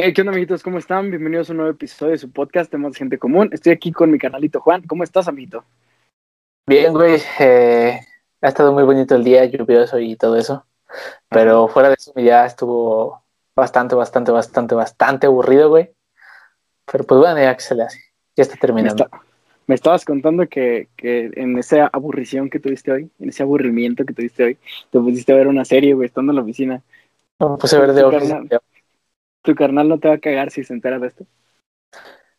Eh, ¿Qué onda, amiguitos? ¿Cómo están? Bienvenidos a un nuevo episodio de su podcast, Temas de Gente Común. Estoy aquí con mi canalito Juan. ¿Cómo estás, amiguito? Bien, güey. Eh, ha estado muy bonito el día, lluvioso y todo eso. Pero fuera de eso, ya estuvo bastante, bastante, bastante, bastante aburrido, güey. Pero pues bueno, ya que se le hace. Ya está terminando. Me, está- me estabas contando que, que en esa aburrición que tuviste hoy, en ese aburrimiento que tuviste hoy, te pusiste a ver una serie, güey, estando en la oficina. Me puse a ver de Office. ¿Tu carnal no te va a cagar si se entera de esto?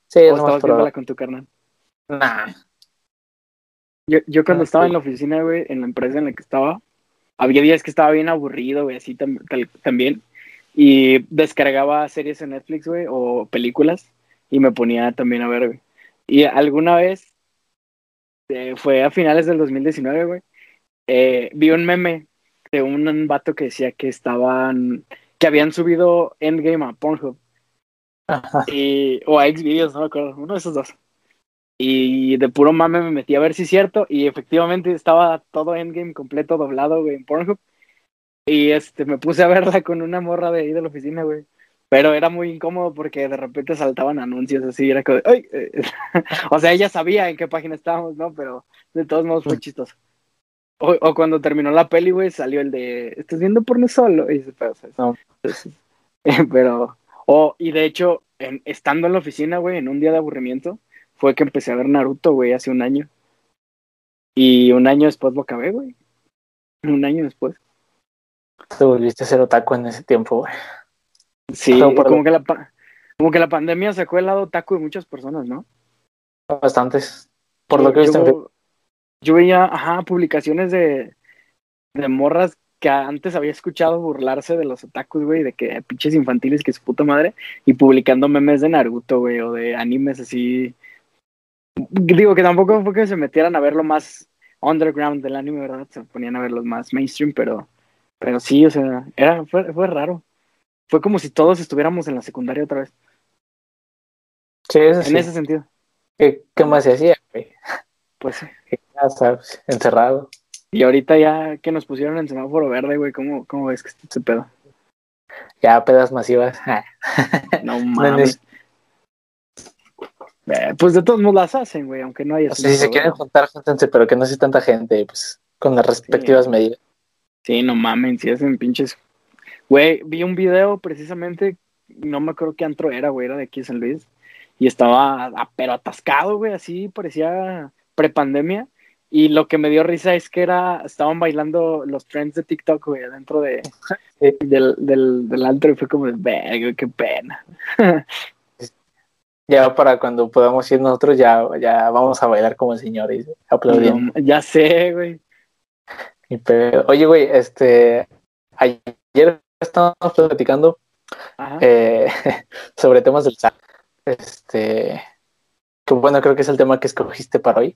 Sí, ¿O es más estabas viéndola con tu carnal? Nah. Yo, yo cuando Ah, estaba sí. en la oficina, güey, en la empresa en la que estaba, había días que estaba bien aburrido, güey, así tam- tal- también. Y descargaba series en Netflix, güey, o películas, y me ponía también a ver, güey. Y alguna vez, eh, fue a finales del 2019, güey, eh, vi un meme de un vato que decía que estaban, que habían subido Endgame a Pornhub Ajá. y, o a Xvideos, no me acuerdo, uno de esos dos. Y de puro mame me metí a ver si es cierto, y efectivamente estaba todo Endgame completo doblado, güey, en Pornhub. Y este, me puse a verla con una morra de ahí de la oficina, güey. Pero era muy incómodo porque de repente saltaban anuncios así, era como, ¡ay! eh, o sea, ella sabía en qué página estábamos, ¿no? Pero de todos modos fue chistoso. O, o cuando terminó la peli, güey, salió el de, ¿estás viendo porno solo? Y se pero, No. entonces, pero, o, y de hecho, en- estando en la oficina, güey, en un día de aburrimiento, fue que empecé a ver Naruto, güey, hace un año. Y un año después lo acabé, güey. Un año después. Te volviste a ser otaku en ese tiempo, güey. Sí, No, como que, la, como que la pandemia sacó el lado taco de muchas personas, ¿no? Bastantes. Por Yo- lo que he visto en yo, veía, ajá, publicaciones de, de morras que antes había escuchado burlarse de los otakus, güey, de que pinches infantiles que su puta madre, y publicando memes de Naruto, güey, o de animes así. Digo que tampoco fue que se metieran a ver lo más underground del anime, ¿verdad? Se ponían a ver los más mainstream, pero, pero sí, o sea, era, fue, fue raro. Fue como si todos estuviéramos en la secundaria otra vez, Sí, eso en sí. ese sentido. ¿Qué, qué más se hacía, güey? Pues. Ya sabes, encerrado. Y ahorita ya que nos pusieron en semáforo verde, güey, ¿cómo, cómo ves que ese pedo? Ya pedas masivas. No mames. Eh, pues de todos modos las hacen, güey, aunque no haya O sea, si se quieren juntar, júntense, pero que no sea tanta gente, pues con las respectivas medidas. Sí, no mamen, si hacen pinches. Güey, vi un video precisamente, no me acuerdo qué antro era, güey, era de aquí de San Luis. Y estaba, pero atascado, güey, así parecía prepandemia. Y lo que me dio risa es que era, estaban bailando los trends de TikTok, güey, dentro de, del, del, del antro y fue como de, verga, qué pena. Ya para cuando podamos ir nosotros, ya, ya vamos a bailar como señores, aplaudiendo. No, ya sé, güey. Ni pedo. Oye, güey, este, ayer estábamos platicando eh, sobre temas del SAT. Este, que bueno, creo que es el tema que escogiste para hoy.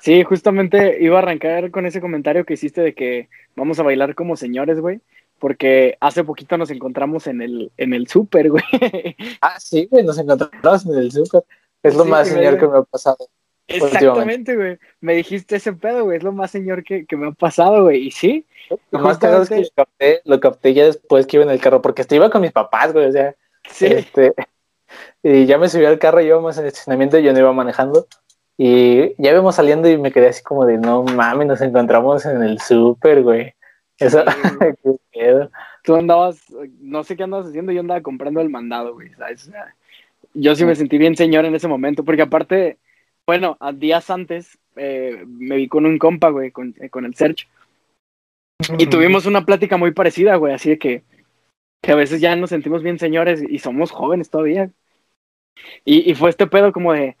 Sí, justamente iba a arrancar con ese comentario que hiciste de que vamos a bailar como señores, güey, porque hace poquito nos encontramos en el, en el súper, güey. Ah, sí, güey, nos encontramos en el súper. Es lo Sí, más señor que me ha pasado. Exactamente, güey. Me dijiste ese pedo, güey, es lo más señor que, que me ha pasado, güey. Y sí, Lo más cagado es que lo capté, lo capté ya después que iba en el carro, porque hasta iba con mis papás, güey, o sea, sí. este, y ya me subí al carro, íbamos en el estacionamiento, yo no iba manejando, y ya íbamos saliendo y me quedé así como de, no mames, nos encontramos en el súper, güey. Eso, qué pedo. Tú andabas, no sé qué andabas haciendo, yo andaba comprando el mandado, güey, yo sí me sentí bien señor en ese momento, porque aparte, bueno, a días antes eh, me vi con un compa, güey, con, eh, con el Serge, y tuvimos una plática muy parecida, güey, así de que, que a veces ya nos sentimos bien señores y somos jóvenes todavía. Y, y fue este pedo como de,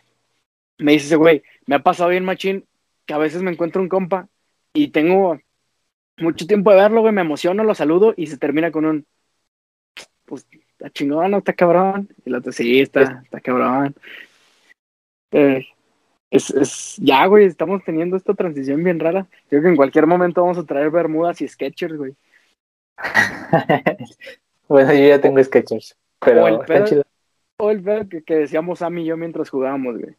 me dice ese güey, me ha pasado bien machín que a veces me encuentro un compa y tengo mucho tiempo de verlo, güey, me emociono, lo saludo y se termina con un, pues, está chingón, ¿no? está cabrón. Y el otro, sí, está, está cabrón. Eh, es, es, ya, güey, estamos teniendo esta transición bien rara. Creo que en cualquier momento vamos a traer bermudas y sketchers, güey. bueno, yo ya tengo sketchers, pero el pedo-. O el pedo que, que decíamos Sam y yo mientras jugábamos, güey.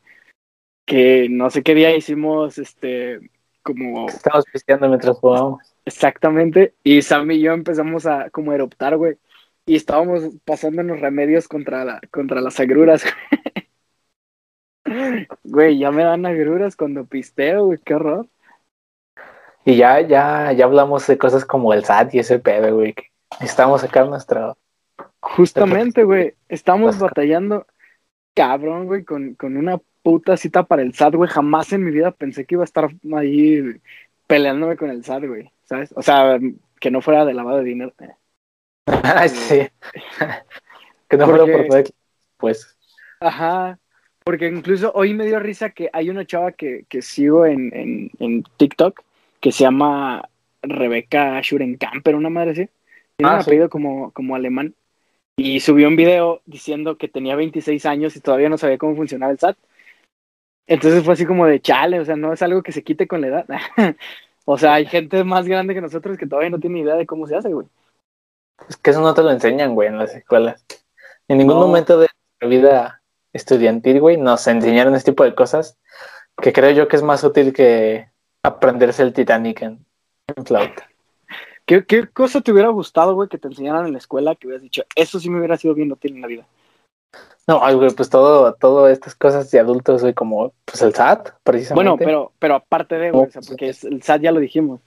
Que no sé qué día hicimos, este, como Estamos pisteando mientras jugamos. exactamente, y Sam y yo empezamos a como eruptar, güey. y estábamos pasándonos remedios contra, la, contra las agruras. Güey, ya me dan agruras cuando pisteo, güey, qué horror. Y ya, ya, ya hablamos de cosas como el SAT y ese pedo, güey. Estamos acá nuestro. Justamente, güey. Estamos batallando, cabrón, güey, con, con una puta cita para el SAT, güey. Jamás en mi vida pensé que iba a estar ahí peleándome con el SAT, güey. ¿Sabes? O sea, que no fuera de lavado de dinero. sí. que no fuera por pues. Ajá. Porque incluso hoy me dio risa que hay una chava que, que sigo en, en, en TikTok que se llama Rebeca Schurenkamper, una madre así. Tiene ah, un apellido como, como alemán. Y subió un video diciendo que tenía 26 años y todavía no sabía cómo funcionaba el SAT. Entonces fue así como de chale, o sea, no es algo que se quite con la edad. o sea, hay gente más grande que nosotros que todavía no tiene idea de cómo se hace, güey. Es que eso no te lo enseñan, güey, en las escuelas. En ningún momento de la vida estudiantil, güey, nos enseñaron este tipo de cosas que creo yo que es más útil que aprenderse el Titanic en, flauta. ¿Qué, ¿Qué, cosa te hubiera gustado, güey, que te enseñaran en la escuela que hubieras dicho, eso sí me hubiera sido bien útil en la vida? No, güey, pues todo, todo estas cosas de adultos, güey, como pues el SAT, precisamente. Bueno, pero, pero aparte de, güey, o sea, porque el SAT ya lo dijimos.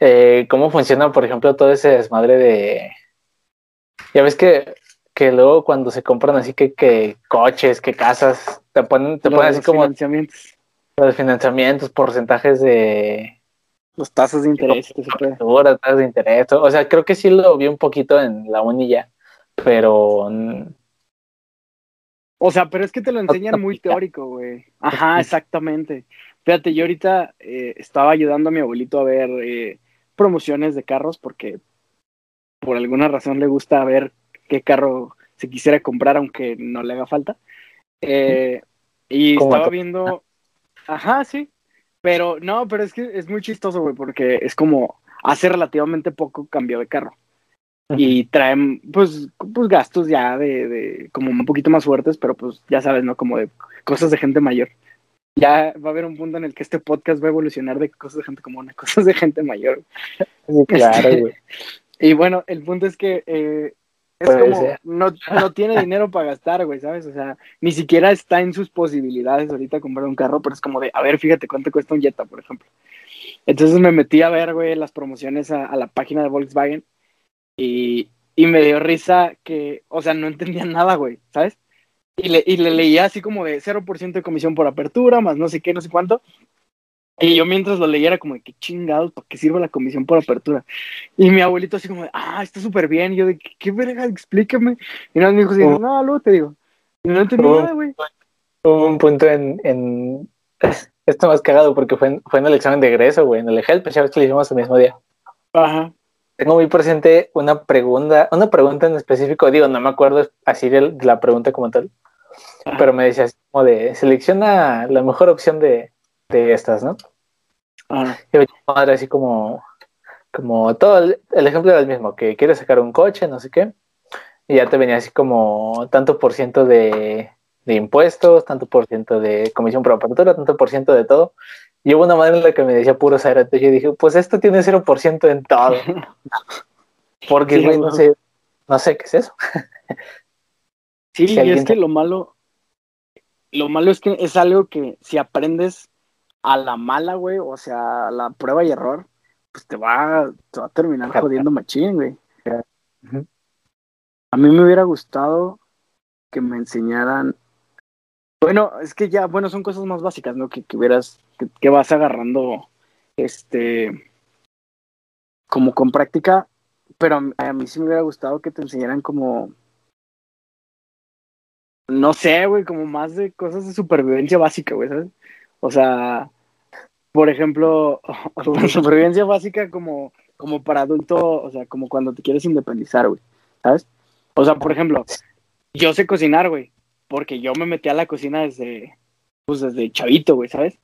Eh, ¿Cómo funciona, por ejemplo, todo ese desmadre de... Ya ves que, que luego cuando se compran así que, que coches, que casas, te ponen, te ponen así como... Financiamientos. Los financiamientos, porcentajes de... Los tasas de interés. tasas de interés. O sea, creo que sí lo vi un poquito en la uni ya, pero... O sea, pero es que te lo enseñan muy teórico, güey. Ajá, exactamente. Fíjate, yo ahorita eh, estaba ayudando a mi abuelito a ver eh, promociones de carros porque por alguna razón le gusta ver qué carro se quisiera comprar aunque no le haga falta. Eh, y estaba viendo, ajá, sí, pero no, pero es que es muy chistoso, güey, porque es como hace relativamente poco cambio de carro. Y traen, pues, pues gastos ya de, de, como un poquito más fuertes, pero pues ya sabes, ¿no? Como de cosas de gente mayor ya va a haber un punto en el que este podcast va a evolucionar de cosas de gente común a cosas de gente mayor. claro, güey. y bueno, el punto es que eh, es como, no, no, tiene dinero para gastar, güey, ¿sabes? O sea, ni siquiera está en sus posibilidades ahorita comprar un carro, pero es como de, a ver, fíjate cuánto cuesta un Jetta, por ejemplo. Entonces me metí a ver, güey, las promociones a, a la página de Volkswagen y, y me dio risa que, o sea, no entendía nada, güey, ¿sabes? Y le, y le leía así como de 0% de comisión por apertura, más no sé qué, no sé cuánto. Y yo mientras lo leía era como de qué chingados, ¿para qué sirve la comisión por apertura? Y mi abuelito así como de, ah, está súper bien. Y yo de, ¿qué, verga? Explícame. Y nada, me dijo así, oh. no, luego te digo. Y no entendí nada, güey. Hubo un punto en, en... Esto más cagado porque fue en, fue en el examen de egreso, güey, en el EGEL, ya ves que lo hicimos el mismo día. Ajá. Tengo muy presente una pregunta, una pregunta en específico, digo, no me acuerdo así de la pregunta como tal, pero me decías como de selecciona la mejor opción de, de estas, ¿no? Ah. Y madre así como, como todo el, ejemplo era el mismo, que quieres sacar un coche, no sé qué, y ya te venía así como tanto por ciento de, de impuestos, tanto por ciento de comisión por apertura, tanto por ciento de todo. Y hubo una madre en la que me decía puro cero, y yo dije, pues esto tiene 0% en todo. Porque, no, sé, no sé qué es eso. sí, y es que lo malo, lo malo es que es algo que si aprendes a la mala, güey, o sea, a la prueba y error, pues te va, te va a terminar jodiendo machín, güey. A mí me hubiera gustado que me enseñaran. Bueno, es que ya, bueno, son cosas más básicas, ¿no? Que, que hubieras, que, vas agarrando, este, como con práctica, pero a mí sí me hubiera gustado que te enseñaran como no sé, güey, como más de cosas de supervivencia básica, güey, ¿sabes? O sea, por ejemplo, supervivencia básica como, como para adulto, o sea, como cuando te quieres independizar, güey, ¿sabes? O sea, por ejemplo, yo sé cocinar, güey, porque yo me metí a la cocina desde, pues desde chavito, güey, ¿sabes?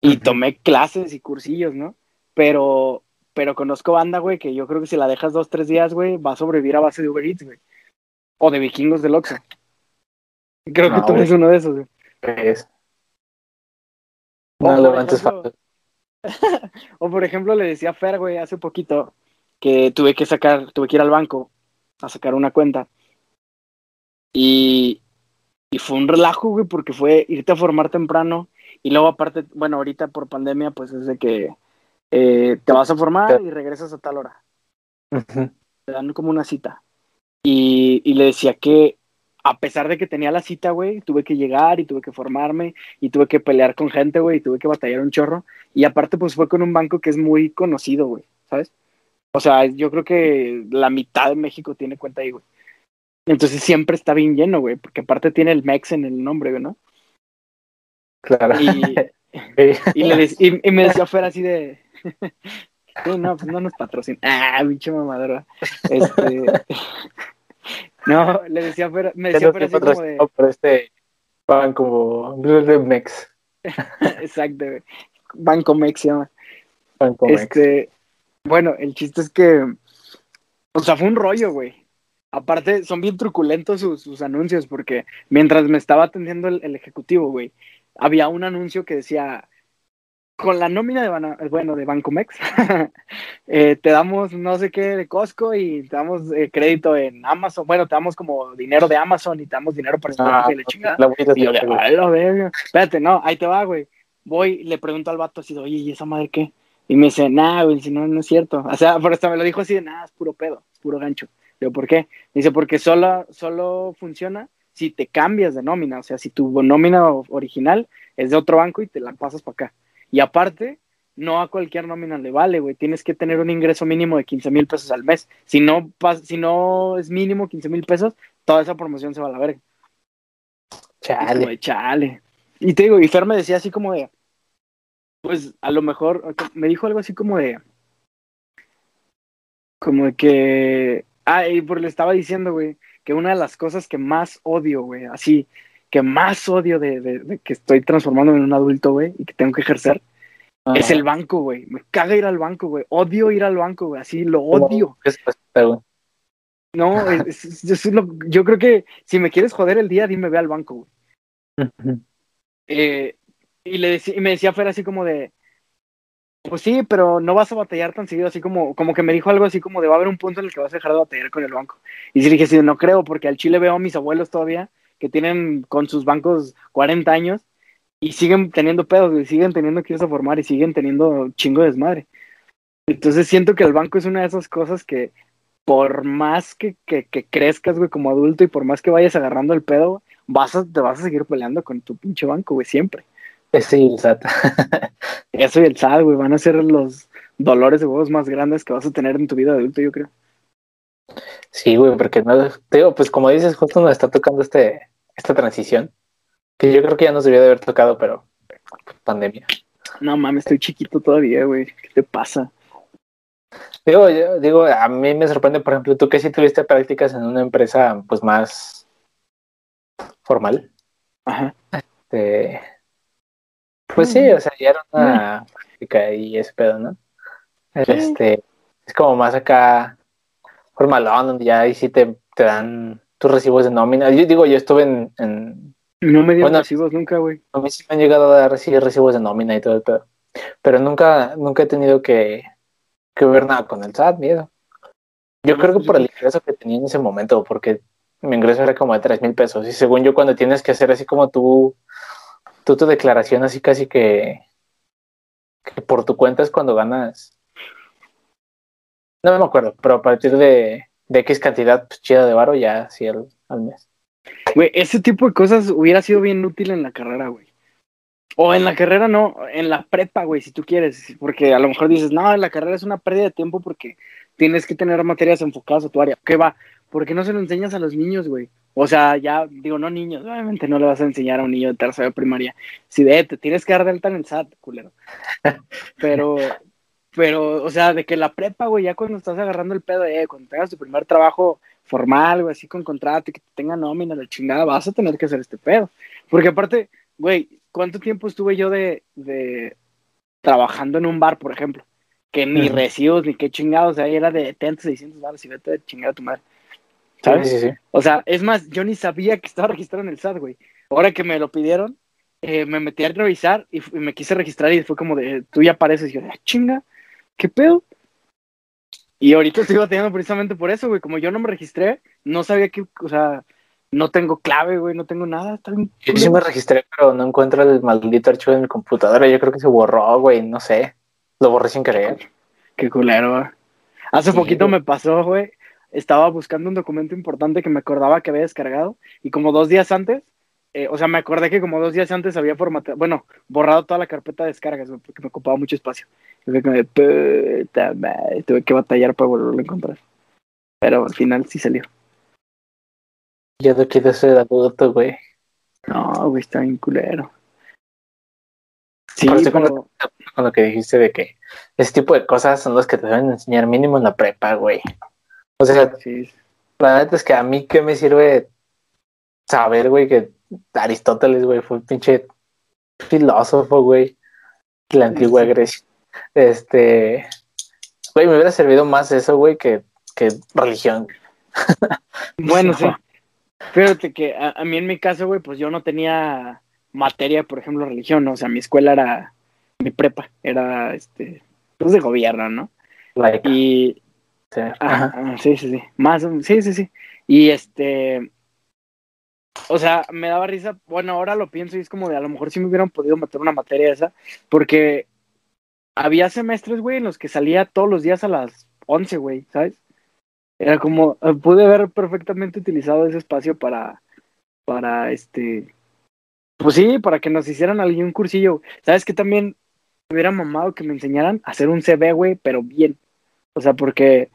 Y tomé clases y cursillos, ¿no? Pero, pero conozco banda, güey, que yo creo que si la dejas dos, tres días, güey, va a sobrevivir a base de Uber Eats, güey. O de vikingos del Oxxo. Creo que tú eres uno de esos, güey. Es. No o levantes O por ejemplo, le decía a Fer, güey, hace poquito que tuve que sacar, tuve que ir al banco a sacar una cuenta. Y, y fue un relajo, güey, porque fue irte a formar temprano y luego aparte, bueno, ahorita por pandemia, pues es de que eh, te vas a formar y regresas a tal hora. Te dan como una cita. Y, y le decía que a pesar de que tenía la cita, güey, tuve que llegar y tuve que formarme y tuve que pelear con gente, güey, y tuve que batallar un chorro. Y aparte, pues fue con un banco que es muy conocido, güey, ¿sabes? O sea, yo creo que la mitad de México tiene cuenta ahí, güey. Entonces siempre está bien lleno, güey, porque aparte tiene el MEX en el nombre, güey, ¿no? Claro. Y, y, le y, me decía fuera así de. no, pues no nos patrocina. Ah, bicho mamadera. Este. No, le decía fuera, me decía fuera así como de. Por este banco de Mex. Exacto, güey. Banco Mex se llama. Banco Mex. Este, bueno, el chiste es que. O sea, fue un rollo, güey. Aparte, son bien truculentos sus, sus anuncios, porque mientras me estaba atendiendo el, el ejecutivo, güey, había un anuncio que decía, con la nómina de, bueno, de Bancomex, eh, te damos no sé qué de Costco y te damos eh, crédito en Amazon, bueno, te damos como dinero de Amazon y te damos dinero para ah, la chingada. y yo le, espérate, no, ahí te va, güey. Voy, le pregunto al vato así, oye, ¿y esa madre qué? Y me dice, nah, güey, si no, no es cierto. O sea, por esto me lo dijo así de, nah, es puro pedo, es puro gancho. Digo, ¿por qué? dice, porque solo, solo funciona si te cambias de nómina, o sea, si tu nómina original es de otro banco y te la pasas para acá. Y aparte, no a cualquier nómina le vale, güey. Tienes que tener un ingreso mínimo de 15 mil pesos al mes. Si no, si no es mínimo 15 mil pesos, toda esa promoción se va a la verga. Chale. Y chale. Y te digo, y Fer me decía así como de, pues a lo mejor, me dijo algo así como de, como de que, ah, y por le estaba diciendo, güey, que una de las cosas que más odio, güey, así, que más odio de, que estoy transformando en un adulto, güey, y que tengo que ejercer, es el banco, güey. Me caga ir al banco, güey. Odio ir al banco, güey. Así lo odio. No, yo creo que si me quieres joder el día, dime ve al banco, güey. Eh, y, le y me decía Fer así como de, pues sí, pero no vas a batallar tan seguido, así como, como que me dijo algo así como de va a haber un punto en el que vas a dejar de batallar con el banco. Y sí dije, sí, no creo, porque al Chile veo a mis abuelos todavía, que tienen con sus bancos 40 años, y siguen teniendo pedos, y siguen teniendo que irse a formar, y siguen teniendo chingo de desmadre. Entonces siento que el banco es una de esas cosas que por más que, que, que crezcas, güey, como adulto, y por más que vayas agarrando el pedo, vas a, te vas a seguir peleando con tu pinche banco, güey, siempre. Sí, el SAT. Eso y el SAT, güey, van a ser los dolores de huevos más grandes que vas a tener en tu vida de adulto, yo creo. Sí, güey, porque no, digo, pues como dices, justo nos está tocando este, esta transición, que yo creo que ya nos debió de haber tocado, pero pandemia. No mames, estoy chiquito todavía, güey. ¿Qué te pasa? Digo, yo, digo, a mí me sorprende, por ejemplo, tú que sí tuviste prácticas en una empresa, pues más formal. Ajá. Este, pues sí, o sea, ya era una práctica y ese pedo, ¿no? Este, es como más acá formalón, donde ya ahí sí te, te dan tus recibos de nómina. Yo digo, yo estuve en... en no me dieron recibos nunca, güey. A mí sí me han llegado a dar recibir recibos de nómina y todo el pedo. Pero nunca, nunca he tenido que, que ver nada con el SAT, miedo. Yo creo que por el ingreso que tenía en ese momento, porque mi ingreso era como de tres mil pesos. Y según yo, cuando tienes que hacer así como tú tu declaración así casi que, que por tu cuenta es cuando ganas. No me acuerdo, pero a partir de, de X cantidad pues, chida de varo ya sí al, al mes. Güey, ese tipo de cosas hubiera sido bien útil en la carrera, güey. O en la carrera no, en la prepa, güey, si tú quieres. Porque a lo mejor dices, no, en la carrera es una pérdida de tiempo porque tienes que tener materias enfocadas a tu área. ¿Qué va? ¿Por qué no se lo enseñas a los niños, güey? O sea, ya digo, no niños, obviamente no le vas a enseñar a un niño de tercera de primaria. Si de te tienes que dar delta en el SAT, culero. Pero, pero, o sea, de que la prepa, güey, ya cuando estás agarrando el pedo, eh, cuando tengas tu primer trabajo formal, güey, así con contrato y que te tenga nómina, la chingada, vas a tener que hacer este pedo. Porque aparte, güey, ¿cuánto tiempo estuve yo de, de trabajando en un bar, por ejemplo? Que ni recibos, ni qué chingados, o sea, era de 30, 600 baros y vete de chingada a tu madre. ¿Sabes? O sea, es más, yo ni sabía que estaba registrado en el SAT, güey. Ahora que me lo pidieron, eh, me metí a revisar y, me quise registrar y fue como de, tú ya apareces. Y yo, ah, chinga, ¿qué pedo? Y ahorita estoy batallando precisamente por eso, güey. Como yo no me registré, no sabía que, o sea, no tengo clave, güey, no tengo nada. Está bien Yo sí me registré, pero no encuentro el maldito archivo de mi computadora. Yo creo que se borró, güey, no sé. Lo borré sin querer. Qué culero, güey. Hace Sí, poquito güey. me pasó, güey. Estaba buscando un documento importante que me acordaba que había descargado. Y como dos días antes, eh, o sea, me acordé que como dos días antes había formateado, bueno, borrado toda la carpeta de descargas, porque me ocupaba mucho espacio. Como de puta madre, tuve que batallar para volverlo a encontrar. Pero al final sí salió. Yo no quiero ser adulto, güey. No, güey, está bien culero. Sí, pero... Con lo que dijiste de que ese tipo de cosas son las que te deben enseñar mínimo en la prepa, güey. O sea, Sí, la neta es que a mí qué me sirve saber, güey, que Aristóteles, güey, fue un pinche filósofo, güey, de la antigua. Grecia. Este, güey, me hubiera servido más eso, güey, que, que religión. Bueno, No. sí. Fíjate que a, a mí en mi caso, güey, pues yo no tenía materia, por ejemplo, religión, ¿no? O sea, mi escuela era, mi prepa, era, este, pues de gobierno, ¿no? Like, Y, sí, ajá, ajá. ah, sí, sí, sí, más, sí, sí, sí. Y este, o sea, me daba risa, bueno, ahora lo pienso y es como de, a lo mejor sí me hubieran podido meter una materia esa, porque había semestres, güey, en los que salía todos los días a las 11, güey, ¿sabes? Era como, eh, pude haber perfectamente utilizado ese espacio para, para, este, pues sí, para que nos hicieran algún cursillo. ¿Sabes qué también me hubiera mamado que me enseñaran a hacer un CV, güey, pero bien? O sea, porque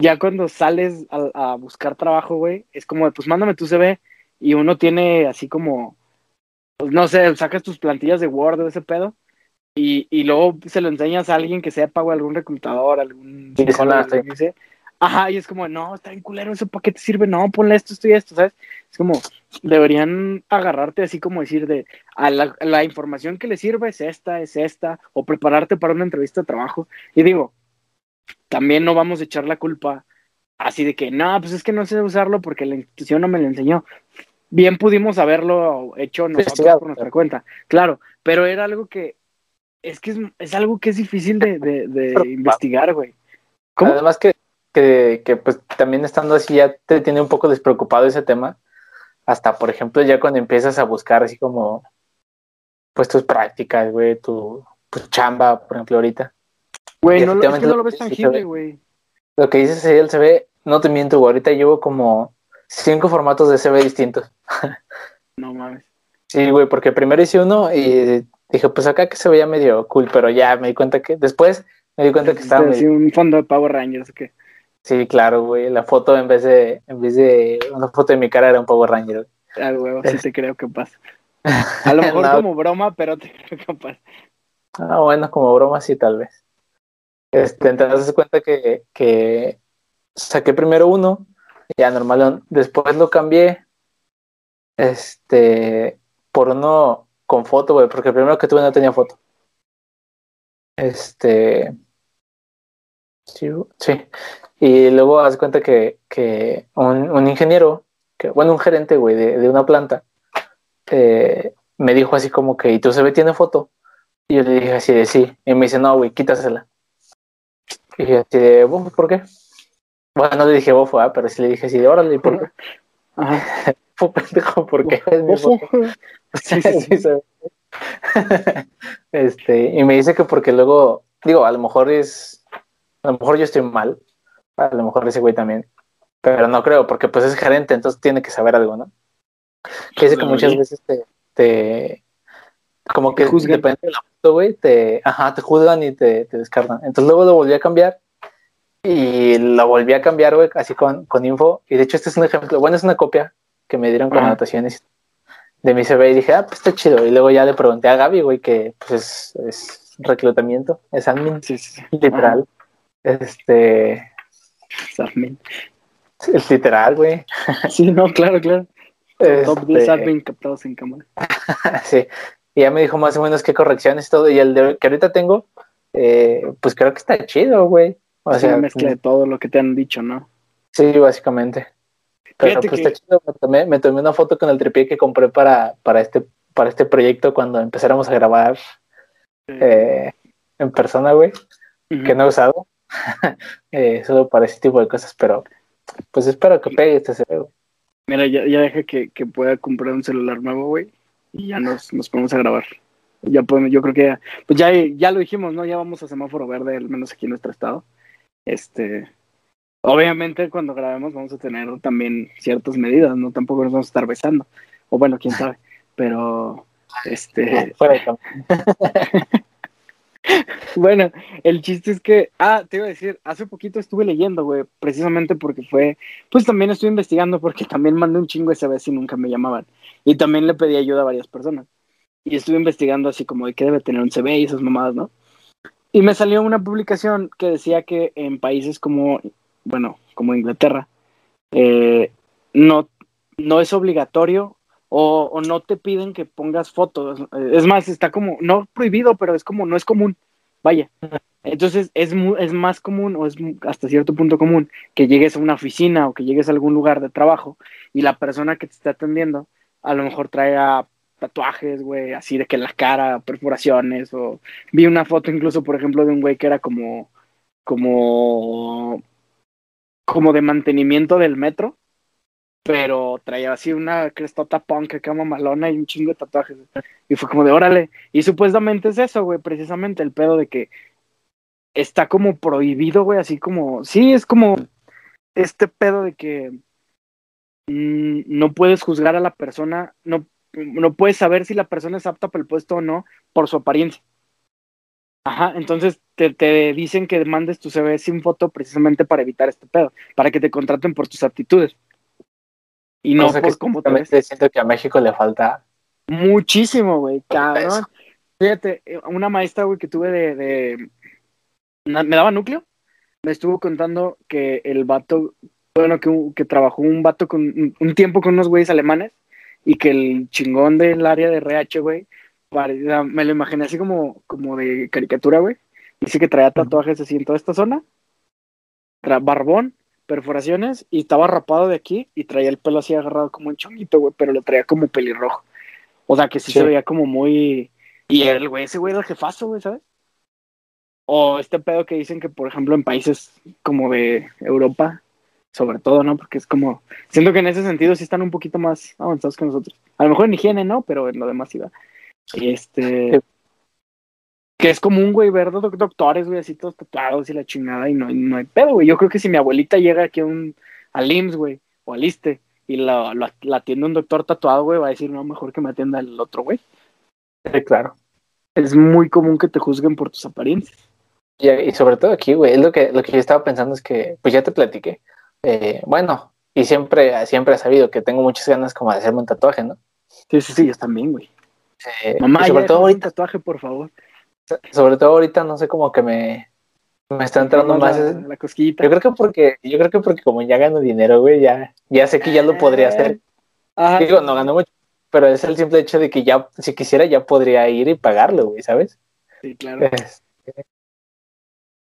ya cuando sales a buscar trabajo, güey, es como, de, pues mándame tu CV y uno tiene así como, pues no sé, sacas tus plantillas de Word o ese pedo y, y luego se lo enseñas a alguien que sepa, güey, algún reclutador, algún Sí, psicólogo, sé. Ajá, y es como, no, está bien culero, ¿eso para qué te sirve? No, ponle esto, esto y esto, ¿sabes? Es como, deberían agarrarte así como decir de, a la, la información que le sirve es esta, es esta, o prepararte para una entrevista de trabajo. Y digo, también no vamos a echar la culpa así de que, no, pues es que no sé usarlo porque la institución no me lo enseñó. Bien pudimos haberlo hecho nosotros por nuestra cuenta, claro, pero era algo que, es que es, es algo que es difícil de, de, de Pero- investigar, güey. ¿Cómo? Además que, que, que, pues también estando así ya te tiene un poco despreocupado ese tema. Hasta, por ejemplo, ya cuando empiezas a buscar así como pues tus prácticas, güey, tu, tu chamba, por ejemplo, ahorita. Güey, no, lo- es que no lo ves tangible, güey. Lo que dices ahí el CV, no te miento, güey, ahorita llevo como cinco formatos de CV distintos. No mames. Sí, güey, porque primero hice uno y dije, pues acá que se veía medio cool, pero ya me di cuenta que después me di cuenta que estaba medio... un fondo de Power Rangers, ¿qué? Sí, claro, güey, la foto en vez de en vez de una foto de mi cara era un Power Ranger. Ah, huevo, sí te creo que pasa. A lo mejor No. como broma, pero te creo que pasa. Ah, bueno, como broma sí, tal vez. Este, entonces cuenta que, que saqué primero uno, ya normal, después lo cambié este, por uno con foto, güey, porque el primero que tuve no tenía foto. Este, sí. Y luego haz cuenta que, que un, un ingeniero, bueno, un gerente, güey, de, de una planta, eh, me dijo así como que, ¿y tu CV tiene foto? Y yo le dije así de sí. Y me dice, no, güey, quítasela. Y así de, "Buf, ¿por qué? Bueno, no le dije bofo, ah, pero sí le dije así de, órale, ¿por qué? Ajá. Fu, pendejo, ¿por qué? Mi Ojo. foto. Sí, se este, y me dice que porque luego, digo, a lo mejor es, a lo mejor yo estoy mal, a lo mejor ese güey también, pero no creo, porque pues es gerente, entonces tiene que saber algo, ¿no? Que dice que muchas veces te, te como que juzgan. depende de la foto, güey, te, ajá, te juzgan y te, te descartan. Entonces luego lo volví a cambiar y lo volví a cambiar, güey, así con, con info. Y de hecho este es un ejemplo, bueno, es una copia que me dieron con anotaciones de mi CV y dije, ah, pues está chido. Y luego ya le pregunté a Gaby, güey, que pues es, es reclutamiento, es admin, Sí, sí, literal. Este, Admin. es literal, güey. Sí, no, claro, claro. Top 10 Este, admin captados en cámara. sí. Y ya me dijo más o menos qué correcciones y todo. Y el de, que ahorita tengo, eh, pues creo que está chido, güey. O Es sea, una mezcla de todo lo que te han dicho, ¿no? sí, básicamente. Pero Fíjate pues que- está chido. Me tomé, me tomé una foto con el tripié que compré para, para, este, para este proyecto cuando empezáramos a grabar eh, en persona, güey. Que no he usado. eh, solo para ese tipo de cosas, pero pues espero que pegue este cerebro. Mira, ya, ya deja que, que, pueda comprar un celular nuevo, güey, y ya nos, nos ponemos a grabar. Ya podemos, yo creo que ya, pues ya, ya lo dijimos, ¿no? Ya vamos a semáforo verde, al menos aquí en nuestro estado. Este, obviamente cuando grabemos vamos a tener también ciertas medidas, ¿no? Tampoco nos vamos a estar besando. O bueno, quién sabe. Pero, este. bueno, el chiste es que, ah, te iba a decir, hace poquito estuve leyendo, güey, precisamente porque fue, pues también estuve investigando porque también mandé un chingo esa vez y nunca me llamaban. Y también le pedí ayuda a varias personas. Y estuve investigando así como de qué debe tener un CV y esas mamadas, ¿no? Y me salió una publicación que decía que en países como, bueno, como Inglaterra, eh, no, no es obligatorio o, no te piden que pongas fotos. Es más, está como, no prohibido, pero es como, no es común. Vaya. Entonces es, es más común o es hasta cierto punto común que llegues a una oficina o que llegues a algún lugar de trabajo y la persona que te está atendiendo a lo mejor traiga tatuajes, güey, así de que en la cara, perforaciones, o vi una foto incluso, por ejemplo, de un güey que era como, como, como de mantenimiento del metro, pero traía así una crestota punk cama malona y un chingo de tatuajes. Y fue como de órale. Y supuestamente es eso, güey, precisamente el pedo de que está como prohibido, güey, así como, sí, es como este pedo de que mm, no puedes juzgar a la persona, no, no puedes saber si la persona es apta para el puesto o no por su apariencia. Ajá, entonces te, te dicen que mandes tu CV sin foto precisamente para evitar este pedo, para que te contraten por tus aptitudes. Y no, pues como te siento que a México le falta muchísimo, güey, cabrón. Fíjate, eh, una maestra, güey, que tuve de, de, me daba núcleo, me estuvo contando que el vato, bueno, que, que trabajó un vato con un tiempo con unos güeyes alemanes y que el chingón del área de RH, güey, me lo imaginé así como, como de caricatura, güey. Dice que traía tatuajes así en toda esta zona, barbón, perforaciones y estaba rapado de aquí y traía el pelo así agarrado como un chonguito, güey, pero lo traía como pelirrojo. O sea, que sí, se veía como muy... Y el güey, ese güey era el jefazo, güey, ¿sabes? O este pedo que dicen que, por ejemplo, en países como de Europa, sobre todo, ¿no? Porque es como... Siento que en ese sentido sí están un poquito más avanzados que nosotros. A lo mejor en higiene, ¿no? Pero en lo demás sí Y este que es común, güey, ver doctores, güey, así todos tatuados y la chingada, y no, no hay pedo, güey. Yo creo que si mi abuelita llega aquí a un, al IMSS, güey, o al ISTE, y la, la, atiende un doctor tatuado, güey, va a decir, no, mejor que me atienda el otro, güey. Sí, claro. Es muy común que te juzguen por tus apariencias. Y, y sobre todo aquí, güey, lo que, lo que yo estaba pensando es que, pues ya te platiqué. Eh, bueno, y siempre, siempre he sabido que tengo muchas ganas como de hacerme un tatuaje, ¿no? Sí, sí, sí, yo también, güey. Mamá, sobre todo un tatuaje, por favor sobre todo ahorita no sé cómo que me, me está entrando más la, cosquillita. Yo creo que porque, yo creo que porque como ya gano dinero, güey, ya, ya sé que ya lo podría hacer. Digo, no gano mucho, pero es el simple hecho de que ya, si quisiera, ya podría ir y pagarlo, güey, ¿sabes? Sí, claro.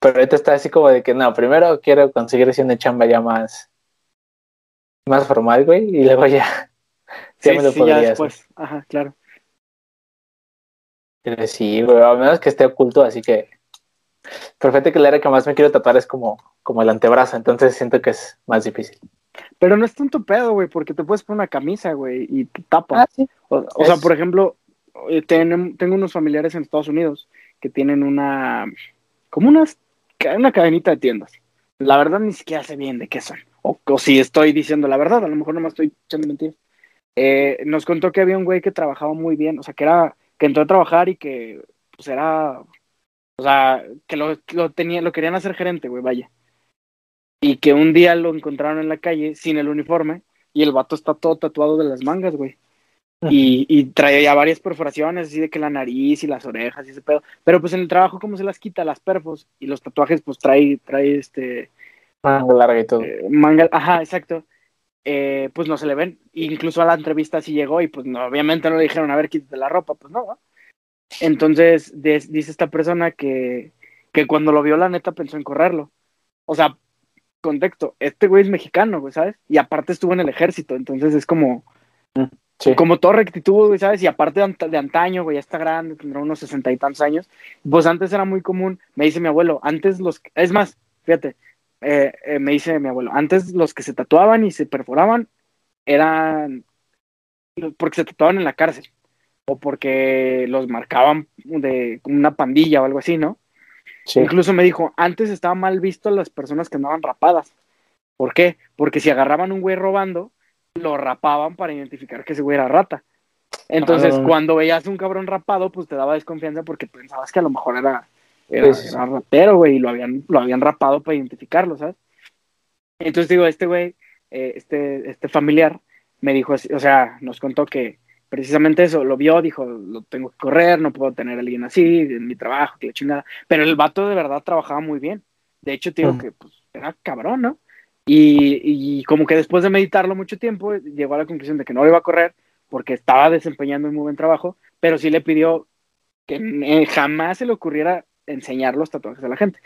Pero ahorita está así como de que no, primero quiero conseguir así una chamba ya más, más formal, güey, y luego ya, ya me lo podría ya después. Ajá, claro. Sí, güey, a menos que esté oculto, así que. Perfecto que la área que más me quiero tatuar es como, como el antebrazo, entonces siento que es más difícil. Pero no es tanto pedo, güey, porque te puedes poner una camisa, güey, y te tapa. Ah, o, sea, por ejemplo, eh, tengo unos familiares en Estados Unidos que tienen una. como unas, una cadenita de tiendas. La verdad ni siquiera sé bien de qué son. O, si estoy diciendo la verdad, a lo mejor no me estoy echando mentiras. Eh, nos contó que había un güey que trabajaba muy bien, o sea, que era que entró a trabajar y que pues era, o sea, que lo, lo, tenía, lo querían hacer gerente, güey, vaya. Y que un día lo encontraron en la calle sin el uniforme y el vato está todo tatuado de las mangas, güey. Y, y traía ya varias perforaciones, así de que la nariz y las orejas y ese pedo. Pero pues en el trabajo, ¿cómo se las quita? Las perfos y los tatuajes, pues trae, trae este. Manga larga y todo. Eh, manga, ajá, exacto. Eh, pues no se le ven. Incluso a la entrevista sí llegó y pues no, obviamente no le dijeron, a ver, quítate la ropa, pues no. Entonces dice esta persona que, que cuando lo vio la neta pensó en correrlo. O sea, contexto, este güey es mexicano, güey, ¿sabes? Y aparte estuvo en el ejército, entonces es como... Como todo rectitud, güey, ¿sabes? Y aparte de, antaño, güey, ya está grande, tendrá unos sesenta y tantos años. Pues antes era muy común, me dice mi abuelo, antes los... Es más, fíjate, eh, eh, me dice mi abuelo, antes los que se tatuaban y se perforaban eran porque se tatuaban en la cárcel o porque los marcaban de una pandilla o algo así, ¿no? Incluso me dijo, antes estaba mal visto a las personas que andaban rapadas. ¿Por qué? Porque si agarraban un güey robando, lo rapaban para identificar que ese güey era rata. Entonces, ah. cuando veías un cabrón rapado, pues te daba desconfianza porque pensabas que a lo mejor era, era, rapero, güey, y lo habían, lo habían rapado para identificarlo, ¿sabes? Entonces digo, este güey, eh, este, este familiar, me dijo, o sea, nos contó que precisamente eso, lo vio, dijo, lo tengo que correr, no puedo tener a alguien así en mi trabajo, que la chingada. Pero el vato de verdad trabajaba muy bien. De hecho, te digo que pues, era cabrón, ¿no? Y, como que después de meditarlo mucho tiempo, llegó a la conclusión de que no lo iba a correr porque estaba desempeñando un muy buen trabajo, pero sí le pidió que jamás se le ocurriera enseñar los tatuajes a la gente.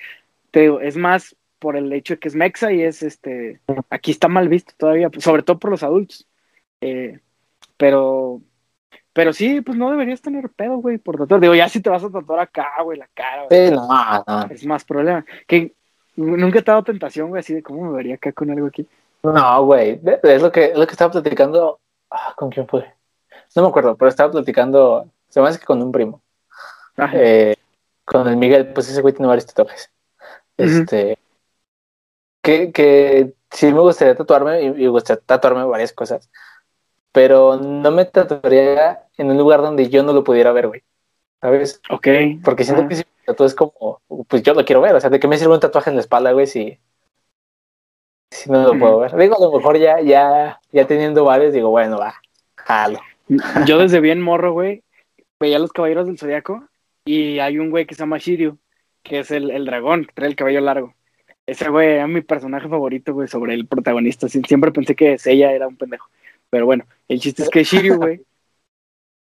Te digo, es más por el hecho de que es mexa y es este, aquí está mal visto todavía, sobre todo por los adultos. Eh, pero pero sí, pues no deberías tener pedo, güey, por tatuar. Digo, ya si te vas a tatuar acá, güey, la cara, güey. no, no. Es más problema. Que nunca te ha dado tentación, güey, así de cómo me vería acá con algo aquí. No, güey. Es lo que, es lo que estaba platicando. Ah, ¿Con quién fue? No me acuerdo, pero estaba platicando. Se me hace que con un primo. Eh, con el Miguel, pues ese güey tiene varios tatuajes. Este. que, que sí me gustaría tatuarme y me gustaría tatuarme varias cosas pero no me tatuaría en un lugar donde yo no lo pudiera ver, güey. ¿Sabes? Ok. Porque siento que si mi tatuaje es como, pues yo lo quiero ver, o sea, ¿de qué me sirve un tatuaje en la espalda, güey, si, si no lo puedo ver? Digo, a lo mejor ya, ya, ya teniendo varios, digo, bueno, va, jalo. Yo desde bien morro, güey, veía a los caballeros del zodiaco y hay un güey que se llama Shiryu, que es el, el dragón, que trae el cabello largo. Ese güey era mi personaje favorito, güey, sobre el protagonista. Siempre pensé que ella era un pendejo. Pero bueno, el chiste es que Shiryu, güey,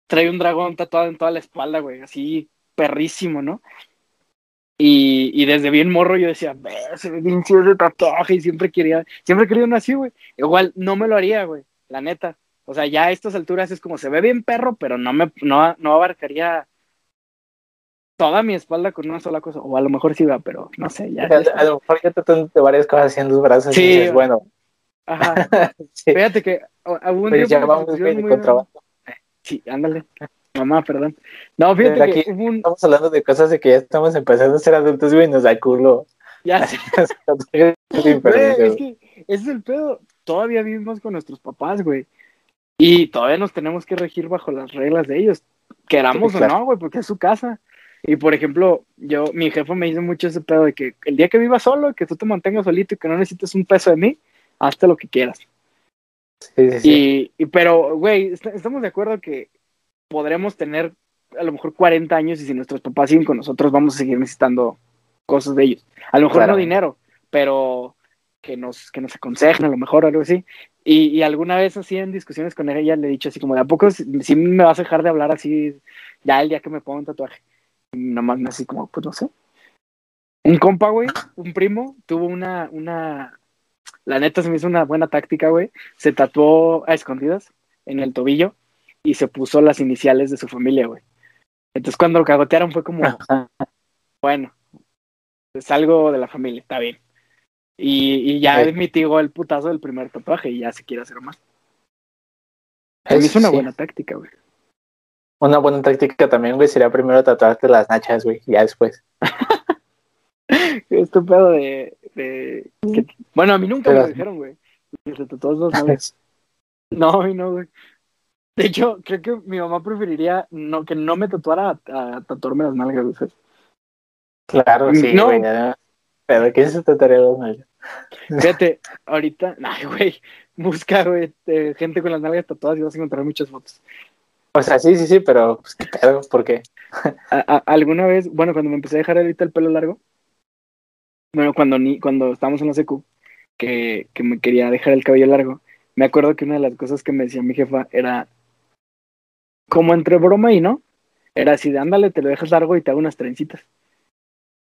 trae un dragón tatuado en toda la espalda, güey, así perrísimo, ¿no? Y, y desde bien morro yo decía, se ve bien chido ese tatuaje y siempre quería, siempre quería uno así, güey. Igual no me lo haría, güey, la neta. O sea, ya a estas alturas es como se ve bien perro, pero no me, no, no abarcaría toda mi espalda con una sola cosa. O a lo mejor sí va, pero no sé, ya. A, lo mejor ya te varias cosas haciendo los brazos sí, y dices, bueno, Ajá. Fíjate que algún Pero ya vamos bien con trabajo. Sí, ándale. Mamá, perdón. No, fíjate aquí estamos hablando de cosas de que ya estamos empezando a ser adultos, güey, nos da culo. Ya sé. es que ese es el pedo. Todavía vivimos con nuestros papás, güey. Y todavía nos tenemos que regir bajo las reglas de ellos. Queramos o no, güey, porque es su casa. Y por ejemplo, yo, mi jefe me dice mucho ese pedo de que el día que viva solo, que tú te mantengas solito y que no necesites un peso de mí, hazte lo que quieras. Sí, sí, Y, pero, güey, estamos de acuerdo que podremos tener a lo mejor 40 años y si nuestros papás siguen con nosotros vamos a seguir necesitando cosas de ellos. A lo mejor no dinero, pero que nos, que nos aconsejen a lo mejor algo así. Y, y, alguna vez así en discusiones con ella le he dicho así como de a poco si, me vas a dejar de hablar así ya el día que me pongo un tatuaje. Y nomás así como, pues no sé. Un compa, güey, un primo, tuvo una, una, la neta se me hizo una buena táctica, güey. Se tatuó a escondidas en el tobillo y se puso las iniciales de su familia, güey. Entonces cuando lo cagotearon fue como, bueno, es algo de la familia, está bien. Y, ya mitigó el putazo del primer tatuaje y ya se quiere hacer más. Se me hizo una buena táctica, güey. Una buena táctica también, güey, sería primero tatuarte las nachas, güey, ya después. Estupendo de, de bueno, a mí nunca me lo dijeron, güey. Todos los No, a mí no, güey. De hecho, creo que mi mamá preferiría no, que no me tatuara a, tatuarme las nalgas, güey. Claro, sí, no. güey. Pero ¿qué se tatuaría las nalgas? Fíjate, ahorita, ay, güey, busca, güey, gente con las nalgas tatuadas y vas a encontrar muchas fotos. O sea, sí, sí, sí, pero pues, ¿qué pedo? ¿Por qué? alguna vez, bueno, cuando me empecé a dejar ahorita el pelo largo, bueno, cuando, ni, cuando estábamos en la secu, que, que me quería dejar el cabello largo, me acuerdo que una de las cosas que me decía mi jefa era como entre broma y no, era así de ándale, te lo dejas largo y te hago unas trencitas.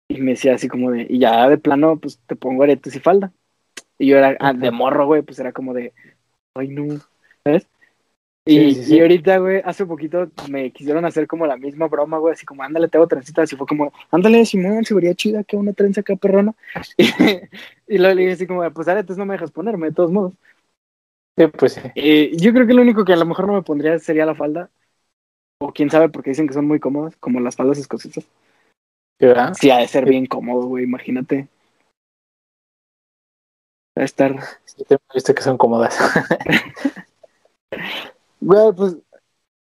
Y me decía así como de, y ya de plano, pues te pongo aretes y falda. Y yo era ah, de morro, güey, pues era como de, ay no, ¿sabes? Y, Sí, sí, sí. y ahorita, güey, hace poquito me quisieron hacer como la misma broma, güey, así como, ándale, te hago trencitas. Y fue como, ándale, Simón, se vería chida que una trenza acá perrona. Y, y luego le dije así como, pues aretes no me dejas ponerme, de todos modos. Sí, pues sí. Eh, yo creo que lo único que a lo mejor no me pondría sería la falda. O quién sabe, porque dicen que son muy cómodas, como las faldas escocesas. ¿verdad? Sí, ha de ser bien cómodo, güey, imagínate. Va a estar. Sí, te he visto que son cómodas. Güey, pues.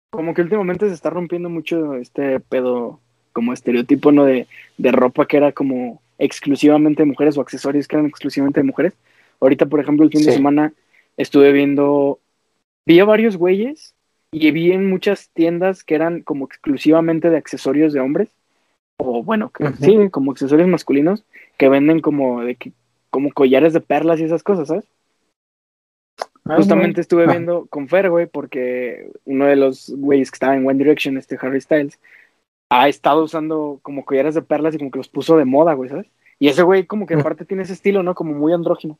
Como que últimamente se está rompiendo mucho este pedo, como estereotipo, ¿no? De, de ropa que era como exclusivamente de mujeres o accesorios que eran exclusivamente de mujeres. Ahorita, por ejemplo, el fin de semana estuve viendo. Vi a varios güeyes y vi en muchas tiendas que eran como exclusivamente de accesorios de hombres. O bueno, que- Ujú. sí, como accesorios masculinos que venden como de que, como collares de perlas y esas cosas, ¿sabes? Justamente estuve Ah. viendo con Fer, güey, porque uno de los güeyes que estaba en One Direction, este Harry Styles, ha estado usando como collares de perlas y como que los puso de moda, güey, ¿sabes? Y ese güey como que Mm. aparte tiene ese estilo, ¿no? Como muy andrógino.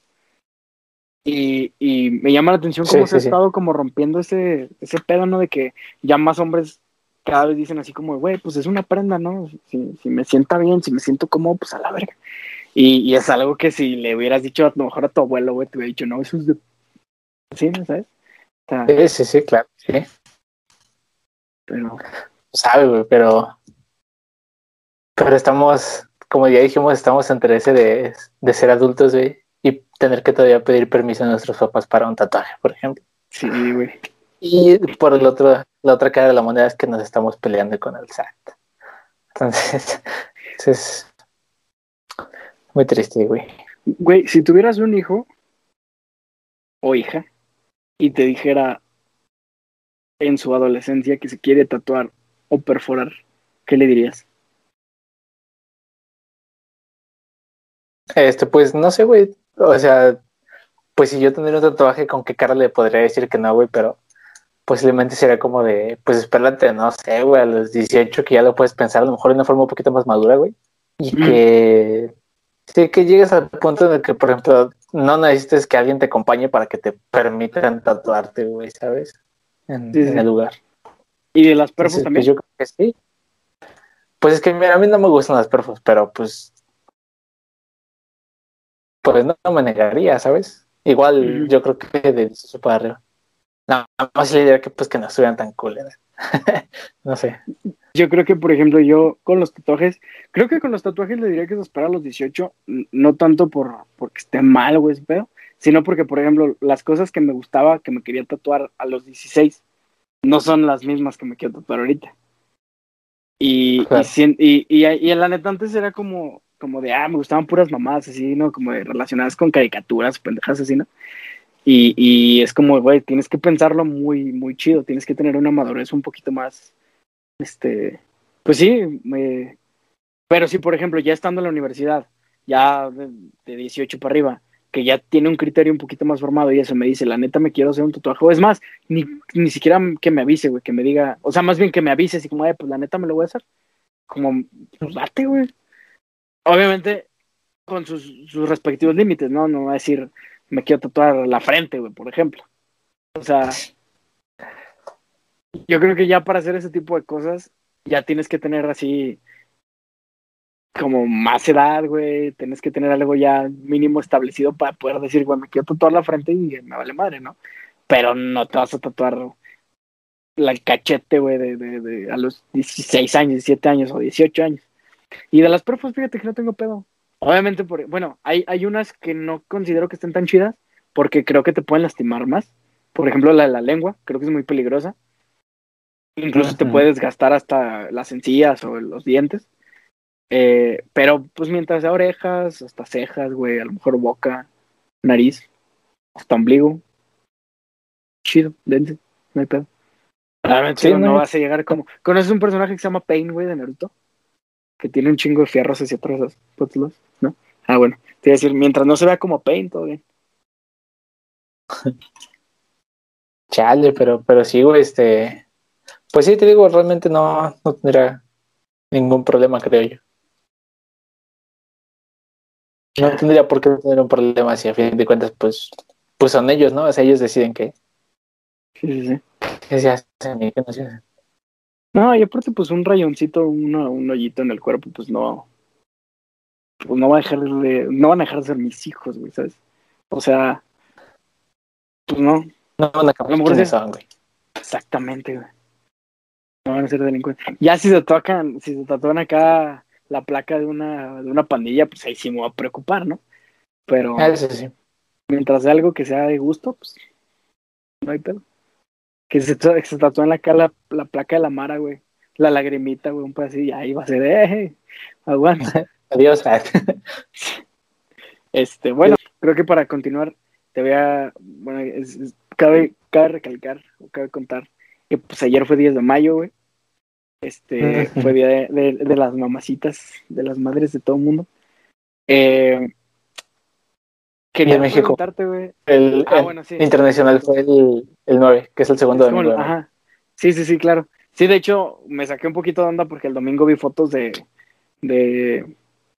Y, y me llama la atención Sí, cómo se ha sí, sí. estado como rompiendo ese, ese pedo, ¿no? De que ya más hombres cada vez dicen así como, güey, pues es una prenda, ¿no? Si, si me sienta bien, si me siento cómodo, pues a la verga. Y, y es algo que si le hubieras dicho a lo mejor a tu abuelo, güey, te hubiera dicho, no, eso es de... Sí, ¿no sabes? Sí, sí, sí, claro. Sí. pero... Sabe, güey, pero. Pero estamos, como ya dijimos, estamos entre ese de, de ser adultos, güey, y tener que todavía pedir permiso a nuestros papás para un tatuaje, por ejemplo. Sí, güey. Y por el otro, la otra cara de la moneda es que nos estamos peleando con el SAT. Entonces, es muy triste, güey. Güey, si tuvieras un hijo o hija y te dijera en su adolescencia que se quiere tatuar o perforar, ¿qué le dirías? Este, pues no sé, güey. O sea, pues si yo tendría un tatuaje, ¿con qué cara le podría decir que no, güey? Pero posiblemente sería como de, pues espérate, no sé, güey, a los 18 que ya lo puedes pensar a lo mejor de una forma un poquito más madura, güey. Y Mm. que, sí, que llegues al punto de que, por ejemplo, no necesites que alguien te acompañe para que te permitan tatuarte, güey, ¿sabes? En, Sí, en sí. el lugar. ¿Y de las perfos Entonces, también? pues yo creo que sí. Pues es que, mira, a mí no me gustan las perfos, pero pues. Pues no, no me negaría, ¿sabes? Igual yo creo que de 18 para arriba. No, más le diría que pues que no estuvieran tan culeras. no sé. Yo creo que, por ejemplo, yo con los tatuajes, creo que con los tatuajes le diría que se espera a los 18, n- no tanto por porque esté mal, güey, pedo, sino porque, por ejemplo, las cosas que me gustaba, que me quería tatuar a los 16, no son las mismas que me quiero tatuar ahorita. Y, Claro. y, y, y en la neta antes era como, como de, ah, me gustaban puras mamadas así, ¿no? Como de relacionadas con caricaturas, pendejas así, ¿no? Y, y es como, güey, tienes que pensarlo muy, muy chido, tienes que tener una madurez un poquito más, este, pues sí, me- pero si por ejemplo ya estando en la universidad, ya de, de 18 para arriba, que ya tiene un criterio un poquito más formado y eso me dice, la neta me quiero hacer un tatuaje, es más, ni, ni siquiera que me avise, güey, que me diga, o sea, más bien que me avise, así como, "Eh, pues la neta me lo voy a hacer, como, pues date, güey. Obviamente con sus respectivos límites, ¿no? No va a decir, me quiero tatuar la frente, güey, por ejemplo. O sea, yo creo que ya para hacer ese tipo de cosas, ya tienes que tener así como más edad, güey, tienes que tener algo ya mínimo establecido para poder decir, güey, me quiero tatuar la frente y me vale madre, ¿no? Pero no te vas a tatuar la cachete, güey, de, de, de a los 16 años, 17 años o 18 años. Y de las perfos, fíjate que no tengo pedo. Obviamente, por, bueno, hay, hay unas que no considero que estén tan chidas porque creo que te pueden lastimar más. Por ejemplo, la de la lengua, creo que es muy peligrosa. Incluso te Ujú. puede desgastar hasta las encías o los dientes. Eh, pero pues mientras sea orejas, hasta cejas, güey, a lo mejor boca, nariz, hasta ombligo. Chido, dense, no hay pedo. Realmente Sí, no, no. vas a llegar como. ¿Conoces un personaje que se llama Pain, güey, de Naruto? Que tiene un chingo de fierros hacia atrás, ¿no? Ah, bueno. Te iba a decir, mientras no se vea como Pain, todo bien. Chale, pero, pero sí, güey, este. Pues sí, te digo, realmente no, no tendría ningún problema, creo yo. No tendría por qué tener un problema si a fin de cuentas, pues, pues son ellos, ¿no? O sea, ellos deciden que. Sí, sí, sí. ¿Qué se hace? ¿Qué no se hace? No, y aparte, pues un rayoncito, uno, un hoyito en el cuerpo, pues no. Pues no va a dejar de. No van a dejar de ser mis hijos, güey, ¿sabes? O sea. Pues no. No van a cambiar mejor quiénes sí. son, güey. Exactamente, güey. No van a ser delincuentes. Ya si se tocan, si se tatúan acá la placa de una, de una pandilla, pues ahí sí me voy a preocupar, ¿no? Pero Ah, Eso sí. mientras sea algo que sea de gusto, pues no hay pedo. Que se, se tatúen acá la, la placa de la Mara, güey. La lagrimita, güey, un y ahí va a ser, eh, aguanta. Adiós. Este, bueno, creo que para continuar, te voy a, bueno, es- es- cabe, cabe recalcar, o cabe contar, que pues ayer fue 10 de mayo, güey. Este, fue día de, de- de las mamacitas, de las madres de todo el mundo. Eh, quería México. preguntarte, güey. El, Ah, el bueno, sí. internacional fue el, el 9, que es el segundo Es como el- domingo. de mayo. ajá. Sí, sí, sí, claro. Sí, de hecho, me saqué un poquito de onda porque el domingo vi fotos de, de,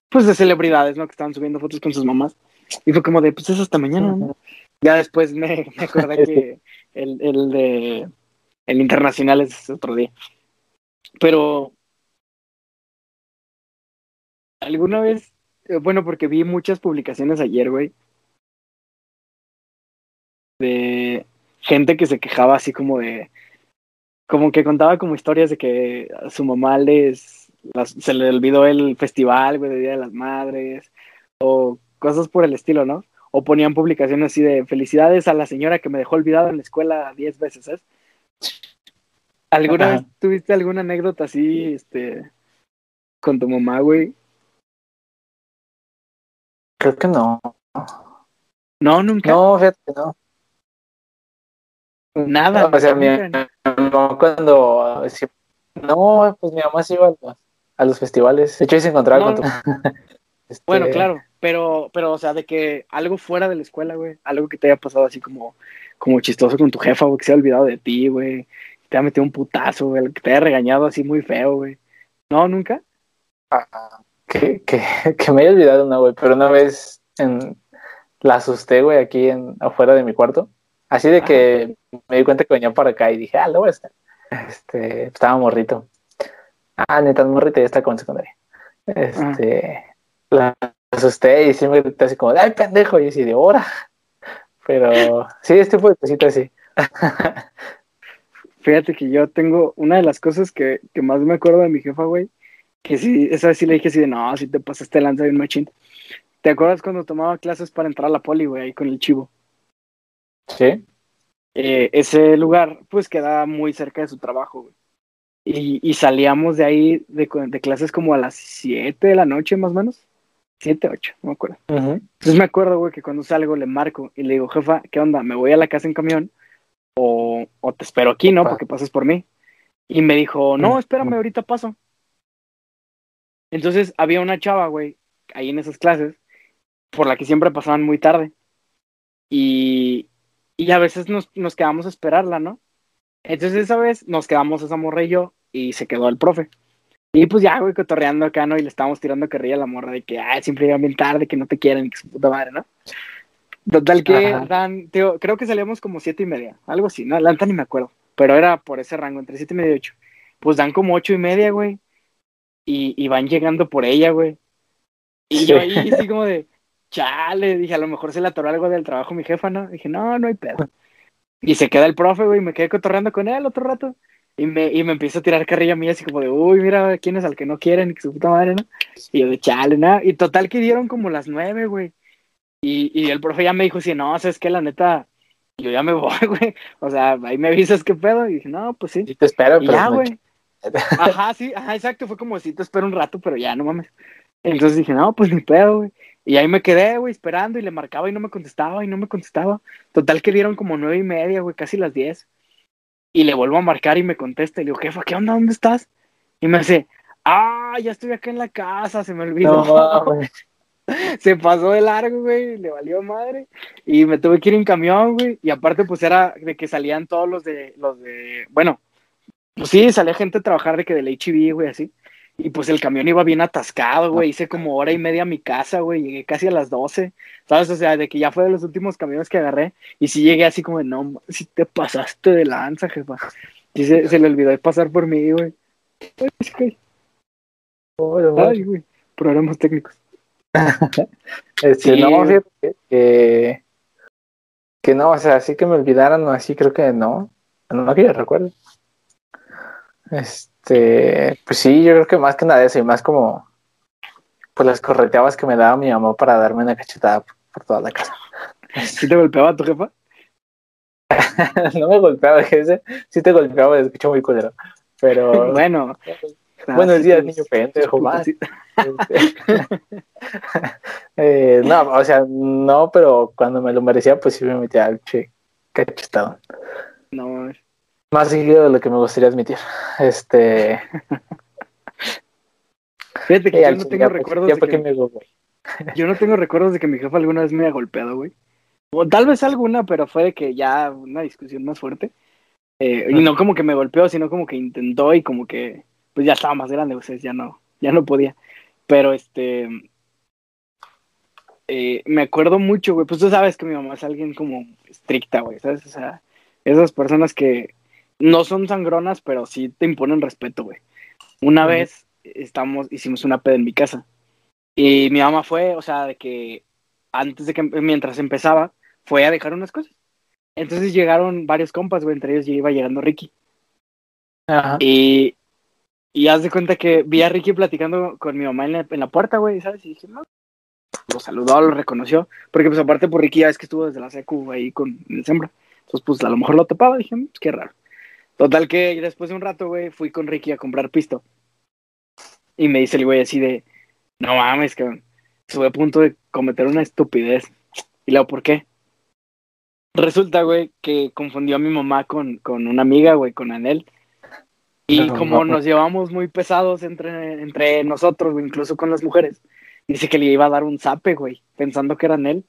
pues de celebridades, ¿no? Que estaban subiendo fotos con sus mamás. Y fue como de, pues es hasta mañana, ¿no? Ya después me, me acordé que el, el de, el internacional es otro día. Pero, ¿alguna vez, eh, bueno, porque vi muchas publicaciones ayer, güey, de gente que se quejaba así como de, como que contaba como historias de que a su mamá les, se le olvidó el festival, güey, de Día de las Madres, o cosas por el estilo, ¿no? O ponían publicaciones así de felicidades a la señora que me dejó olvidado en la escuela 10 veces, ¿sabes? ¿Alguna Ajá. vez tuviste alguna anécdota así, este, con tu mamá, güey? Creo que no. No, nunca. No, fíjate que no. Nada. o sea, mi, nunca. mi mamá cuando... no, pues mi mamá sí iba a los, a los festivales. De hecho, se encontraba No, con tu... Este, Bueno, claro, pero, pero, o sea, de que algo fuera de la escuela, güey, algo que te haya pasado así como, como chistoso con tu jefa, güey, que se haya olvidado de ti, güey, te haya metido un putazo, güey, que te haya regañado así muy feo, güey. No, nunca. ah, que, que, que me haya olvidado una, güey, pero una vez en, la asusté, güey, aquí en, afuera de mi cuarto. Así de que me di cuenta que venía para acá y dije, ah, lo voy a estar. Este, estaba morrito. Ah, neta, morrito ya está con secundaria. Este, la asusté y sí me grité así como, ay, pendejo, y así de hora. Pero sí, este tipo de cositas sí. Fíjate que yo tengo una de las cosas que, que más me acuerdo de mi jefa, güey, que sí, esa vez sí le dije así de, no, si te pasaste lanza bien machín. ¿Te acuerdas cuando tomaba clases para entrar a la poli, güey, ahí con el chivo? Sí. eh, ese lugar pues quedaba muy cerca de su trabajo, güey. Y, y salíamos de ahí de, de clases como a las 7 de la noche más o menos. 7, 8, no me acuerdo. Entonces me acuerdo, güey, que cuando salgo le marco y le digo, jefa, ¿qué onda? ¿Me voy a la casa en camión? O, o te espero aquí, ¿no? Porque pasas por mí. Y me dijo, no, espérame, ahorita paso. Entonces había una chava, güey, ahí en esas clases, por la que siempre pasaban muy tarde. Y, y a veces nos, nos quedamos a esperarla, ¿no? Entonces esa vez nos quedamos esa morra y yo, y se quedó el profe. Y pues ya, güey, cotorreando acá, ¿no? Y le estábamos tirando carrilla a la morra de que, ah, siempre llegan bien tarde, que no te quieren, y que su puta madre, ¿no? Total que Ajá. dan, tío, creo que salíamos como siete y media, algo así, ¿no? La ni me acuerdo, pero era por ese rango, entre siete y media y ocho. Pues dan como ocho y media, güey, y, y van llegando por ella, güey. Y yo ahí así como de, chale, dije, a lo mejor se le atoró algo del trabajo mi jefa, ¿no? Dije, no, no hay pedo. Y se queda el profe, güey, y me quedé cotorreando con él otro rato. Y me, y me empieza a tirar carrilla a mí, así como de, uy, mira quién es al que no quieren, y que su puta madre, ¿no? Y yo de chale, nada. Y total que dieron como las nueve, güey. Y, y el profe ya me dijo, sí, no, sabes que la neta, yo ya me voy, güey. O sea, ahí me avisas qué pedo. Y dije, no, pues sí. Sí te espero, Y pero ya, no- güey. Ajá, sí, ajá, exacto. Fue como si te espero un rato, pero ya, no mames. Entonces dije, no, pues ni pedo, güey. Y ahí me quedé, güey, esperando y le marcaba y no me contestaba y no me contestaba. Total que dieron como nueve y media, güey, casi las diez. Y le vuelvo a marcar y me contesta. Y le digo, jefa, ¿qué onda? ¿Dónde estás? Y me dice, ah, ya estoy acá en la casa, se me olvidó. No, se pasó de largo, güey, le valió madre. Y me tuve que ir en camión, güey. Y aparte, pues era de que salían todos los de, los de, bueno, pues sí, salía gente a trabajar de que del HIV, güey, así. Y pues el camión iba bien atascado, güey. Hice como hora y media a mi casa, güey. Llegué casi a las 12. ¿Sabes? O sea, de que ya fue de los últimos camiones que agarré. Y sí llegué así como, de, no, si te pasaste de lanza, jefa. Y se, se le olvidó de pasar por mí, güey. Ay, es que- Ay, güey. Problemas técnicos. Este, Sí. no, fíjate que, que, que no, o sea, así que me olvidaran o así, creo que no. No que yo recuerdo. Este, pues sí, yo creo que más que nada eso y más como pues las correteabas que me daba mi mamá para darme una cachetada por, por toda la casa. ¿Sí te golpeaba tu jefa? no me golpeaba, ese sí te golpeaba, me escucho muy culero. Pero Bueno. buenos sí, días, niño pendejo, más. Este, eh, no, o sea, no, pero cuando me lo merecía, pues sí me metía al che cachetado. No, Más seguido de lo que me gustaría admitir. Este. fíjate que yo no tengo pues, recuerdos de que, me yo no tengo recuerdos de que mi jefa alguna vez me haya golpeado, güey. O tal vez alguna, pero fue de que ya una discusión más fuerte. Eh, y no como que me golpeó, sino como que intentó y como que pues ya estaba más grande, o sea, ya no, ya no podía. Pero este eh, me acuerdo mucho, güey, pues tú sabes que mi mamá es alguien como estricta, güey, ¿sabes? O sea, esas personas que no son sangronas, pero sí te imponen respeto, güey. Una vez estamos, hicimos una peda en mi casa y mi mamá fue, o sea, de que antes de que, mientras empezaba, fue a dejar unas cosas. Entonces llegaron varios compas, güey, entre ellos ya iba llegando Ricky. Ajá. Y, y haz de cuenta que vi a Ricky platicando con mi mamá en la, en la puerta, güey, ¿sabes? Y dije, no. Lo saludó, lo reconoció. Porque, pues, aparte, por Ricky ya es que estuvo desde la secu ahí con el sembra. Entonces, pues, a lo mejor lo topaba. Dije, "Mm, pues, qué raro. Total que después de un rato, güey, fui con Ricky a comprar pisto. Y me dice el güey así de, no mames, que estuve a punto de cometer una estupidez. Y luego, ¿por qué? Resulta, güey, que confundió a mi mamá con, con una amiga, güey, con Anel. Y No, como no. nos llevamos muy pesados entre, entre nosotros, güey, incluso con las mujeres, dice que le iba a dar un zape, güey, pensando que era Anel.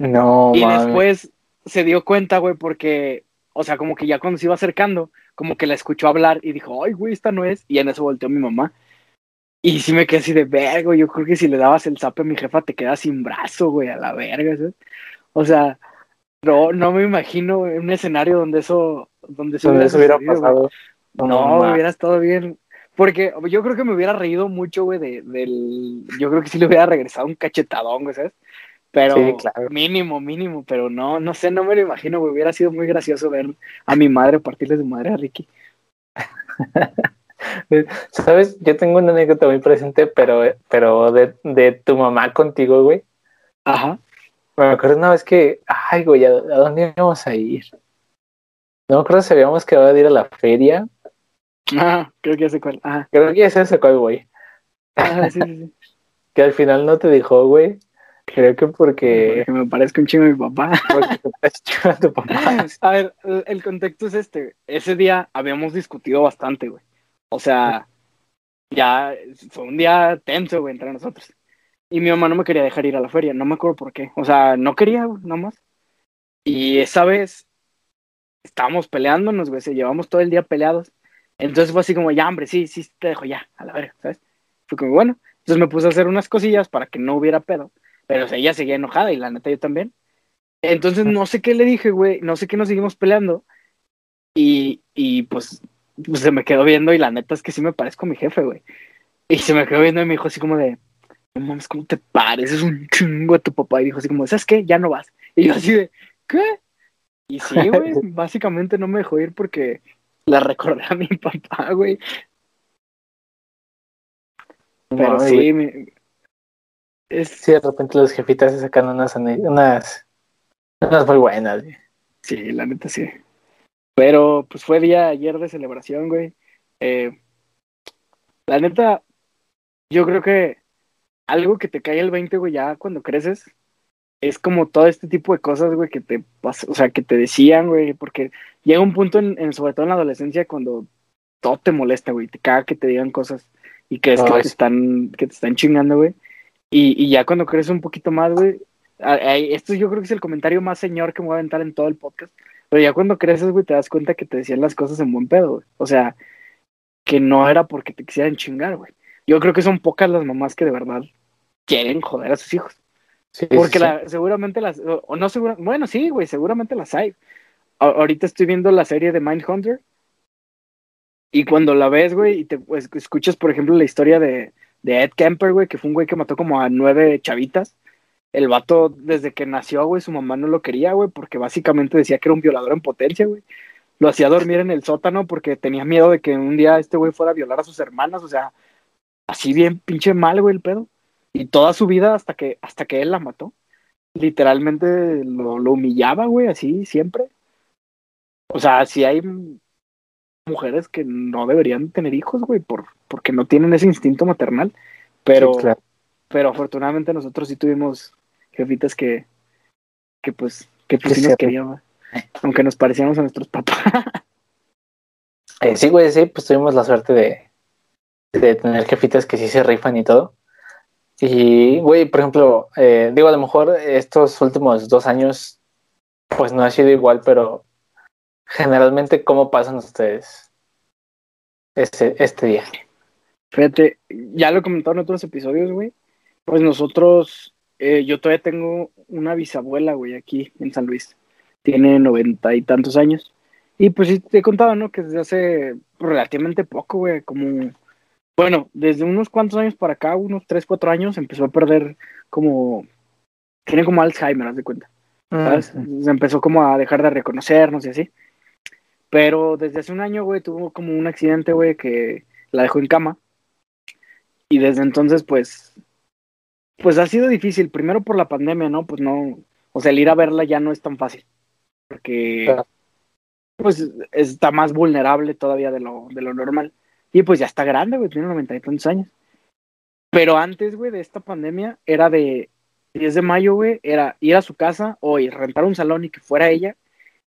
No, y después se dio cuenta, güey, porque, o sea, como que ya cuando se iba acercando, como que la escuchó hablar y dijo, ay, güey, esta no es. Y en eso volteó mi mamá. Y sí me quedé así de güey, yo creo que si le dabas el zape a mi jefa te quedas sin brazo, güey, a la verga, ¿sabes? O sea, no, no me imagino un escenario donde eso, donde eso Donde eso hubiera pasado. No, ma- hubiera estado bien. Porque yo creo que me hubiera reído mucho, güey, de, del... Yo creo que sí le hubiera regresado un cachetadón, güey, ¿sabes? Pero Sí, claro. mínimo, mínimo, pero no, no sé, no me lo imagino, güey. Hubiera sido muy gracioso ver a mi madre partirle su madre a Ricky. ¿Sabes? Yo tengo una anécdota muy presente, pero, pero de, de tu mamá contigo, güey. Ajá. Me acuerdo una vez que, ay, güey, ¿a, a dónde íbamos a ir? No me acuerdo si habíamos quedado de ir a la feria. Ajá, creo que ya sé cuál. Ajá. Creo que ya sé cuál, güey. Ajá, sí, sí, sí. Que al final no te dejó, güey. Creo que porque, Porque me parezco un chingo a mi papá. porque te a tu papá. A ver, el- el contexto es este. Ese día habíamos discutido bastante, güey. O sea, ya fue un día tenso, güey, entre nosotros. Y mi mamá no me quería dejar ir a la feria, no me acuerdo por qué. O sea, no quería, güey, nomás. Y esa vez estábamos peleándonos, güey, se llevamos todo el día peleados. Entonces fue así como, ya, hombre, sí, sí, te dejo ya, a la verga, ¿sabes? Fue como, bueno. Entonces me puse a hacer unas cosillas para que no hubiera pedo. Pero o sea, ella seguía enojada y la neta yo también. Entonces no sé qué le dije, güey, no sé qué nos seguimos peleando. Y, y pues, pues se me quedó viendo y la neta es que sí me parezco a mi jefe, güey. Y se me quedó viendo y me dijo así como de, no mames, ¿cómo te pareces un chingo a tu papá? Y dijo así como, ¿sabes qué? Ya no vas. Y yo así de, ¿qué? Y sí, güey, básicamente no me dejó ir porque la recordé a mi papá, güey. Pero sí, güey. Es, Sí, de repente los jefitas se sacan unas, unas, unas muy buenas, güey. Sí, la neta sí. Pero pues fue día ayer de celebración, güey. Eh, la neta, yo creo que algo que te cae el 20, güey, ya cuando creces, es como todo este tipo de cosas, güey, que te o sea, que te decían, güey, porque llega un punto en, en- sobre todo en la adolescencia, cuando todo te molesta, güey, te caga que te digan cosas y crees que te están, que te están chingando, güey. Y, y ya cuando creces un poquito más, güey, esto yo creo que es el comentario más señor que me voy a aventar en todo el podcast. Pero ya cuando creces, güey, te das cuenta que te decían las cosas en buen pedo, güey. O sea, que no era porque te quisieran chingar, güey. yo creo que son pocas las mamás que de verdad quieren joder a sus hijos. Porque seguramente las, o, no seguro, bueno, sí, güey, seguramente las hay. ahorita estoy viendo la serie de Mindhunter y cuando la ves, güey, y te pues, escuchas, por ejemplo, la historia de, de Ed Kemper, güey, que fue un güey que mató como a nueve chavitas. El vato, desde que nació, güey, su mamá no lo quería, güey, porque básicamente decía que era un violador en potencia, güey. Lo hacía dormir en el sótano porque tenía miedo de que un día este güey fuera a violar a sus hermanas, o sea, así bien pinche mal, güey, el pedo. Y toda su vida hasta que, hasta que él la mató. Literalmente lo, lo humillaba, güey, así siempre. O sea, si hay mujeres que no deberían tener hijos, güey, por, porque no tienen ese instinto maternal. Pero, pero afortunadamente nosotros sí tuvimos jefitas que, que pues, que pues sí nos querían, aunque nos parecíamos a nuestros papás. Eh, sí, güey, sí, pues tuvimos la suerte de, de tener jefitas que sí se rifan y todo. Y, güey, por ejemplo, eh, digo, a lo mejor estos últimos dos años, pues no ha sido igual, pero generalmente, ¿cómo pasan ustedes este, este día? Fíjate, ya lo he comentado en otros episodios, güey. Pues nosotros, eh, yo todavía tengo una bisabuela, güey, aquí en San Luis. Tiene noventa y tantos años. Y pues sí, te he contado, ¿no? Que desde hace relativamente poco, güey, como, bueno, desde unos cuantos años para acá, unos tres, cuatro años, empezó a perder como, tiene como Alzheimer, haz de cuenta. ¿sabes? Se empezó como a dejar de reconocernos y así. Pero desde hace un año, güey, tuvo como un accidente, güey, que la dejó en cama. Y desde entonces, pues, pues ha sido difícil. Primero por la pandemia, ¿no? Pues no, o sea, el ir a verla ya no es tan fácil. Porque, pues, está más vulnerable todavía de lo, de lo normal. Y pues ya está grande, güey, tiene noventa y tantos años. Pero antes, güey, de esta pandemia, era de 10 de mayo, güey, era ir a su casa o ir rentar un salón y que fuera ella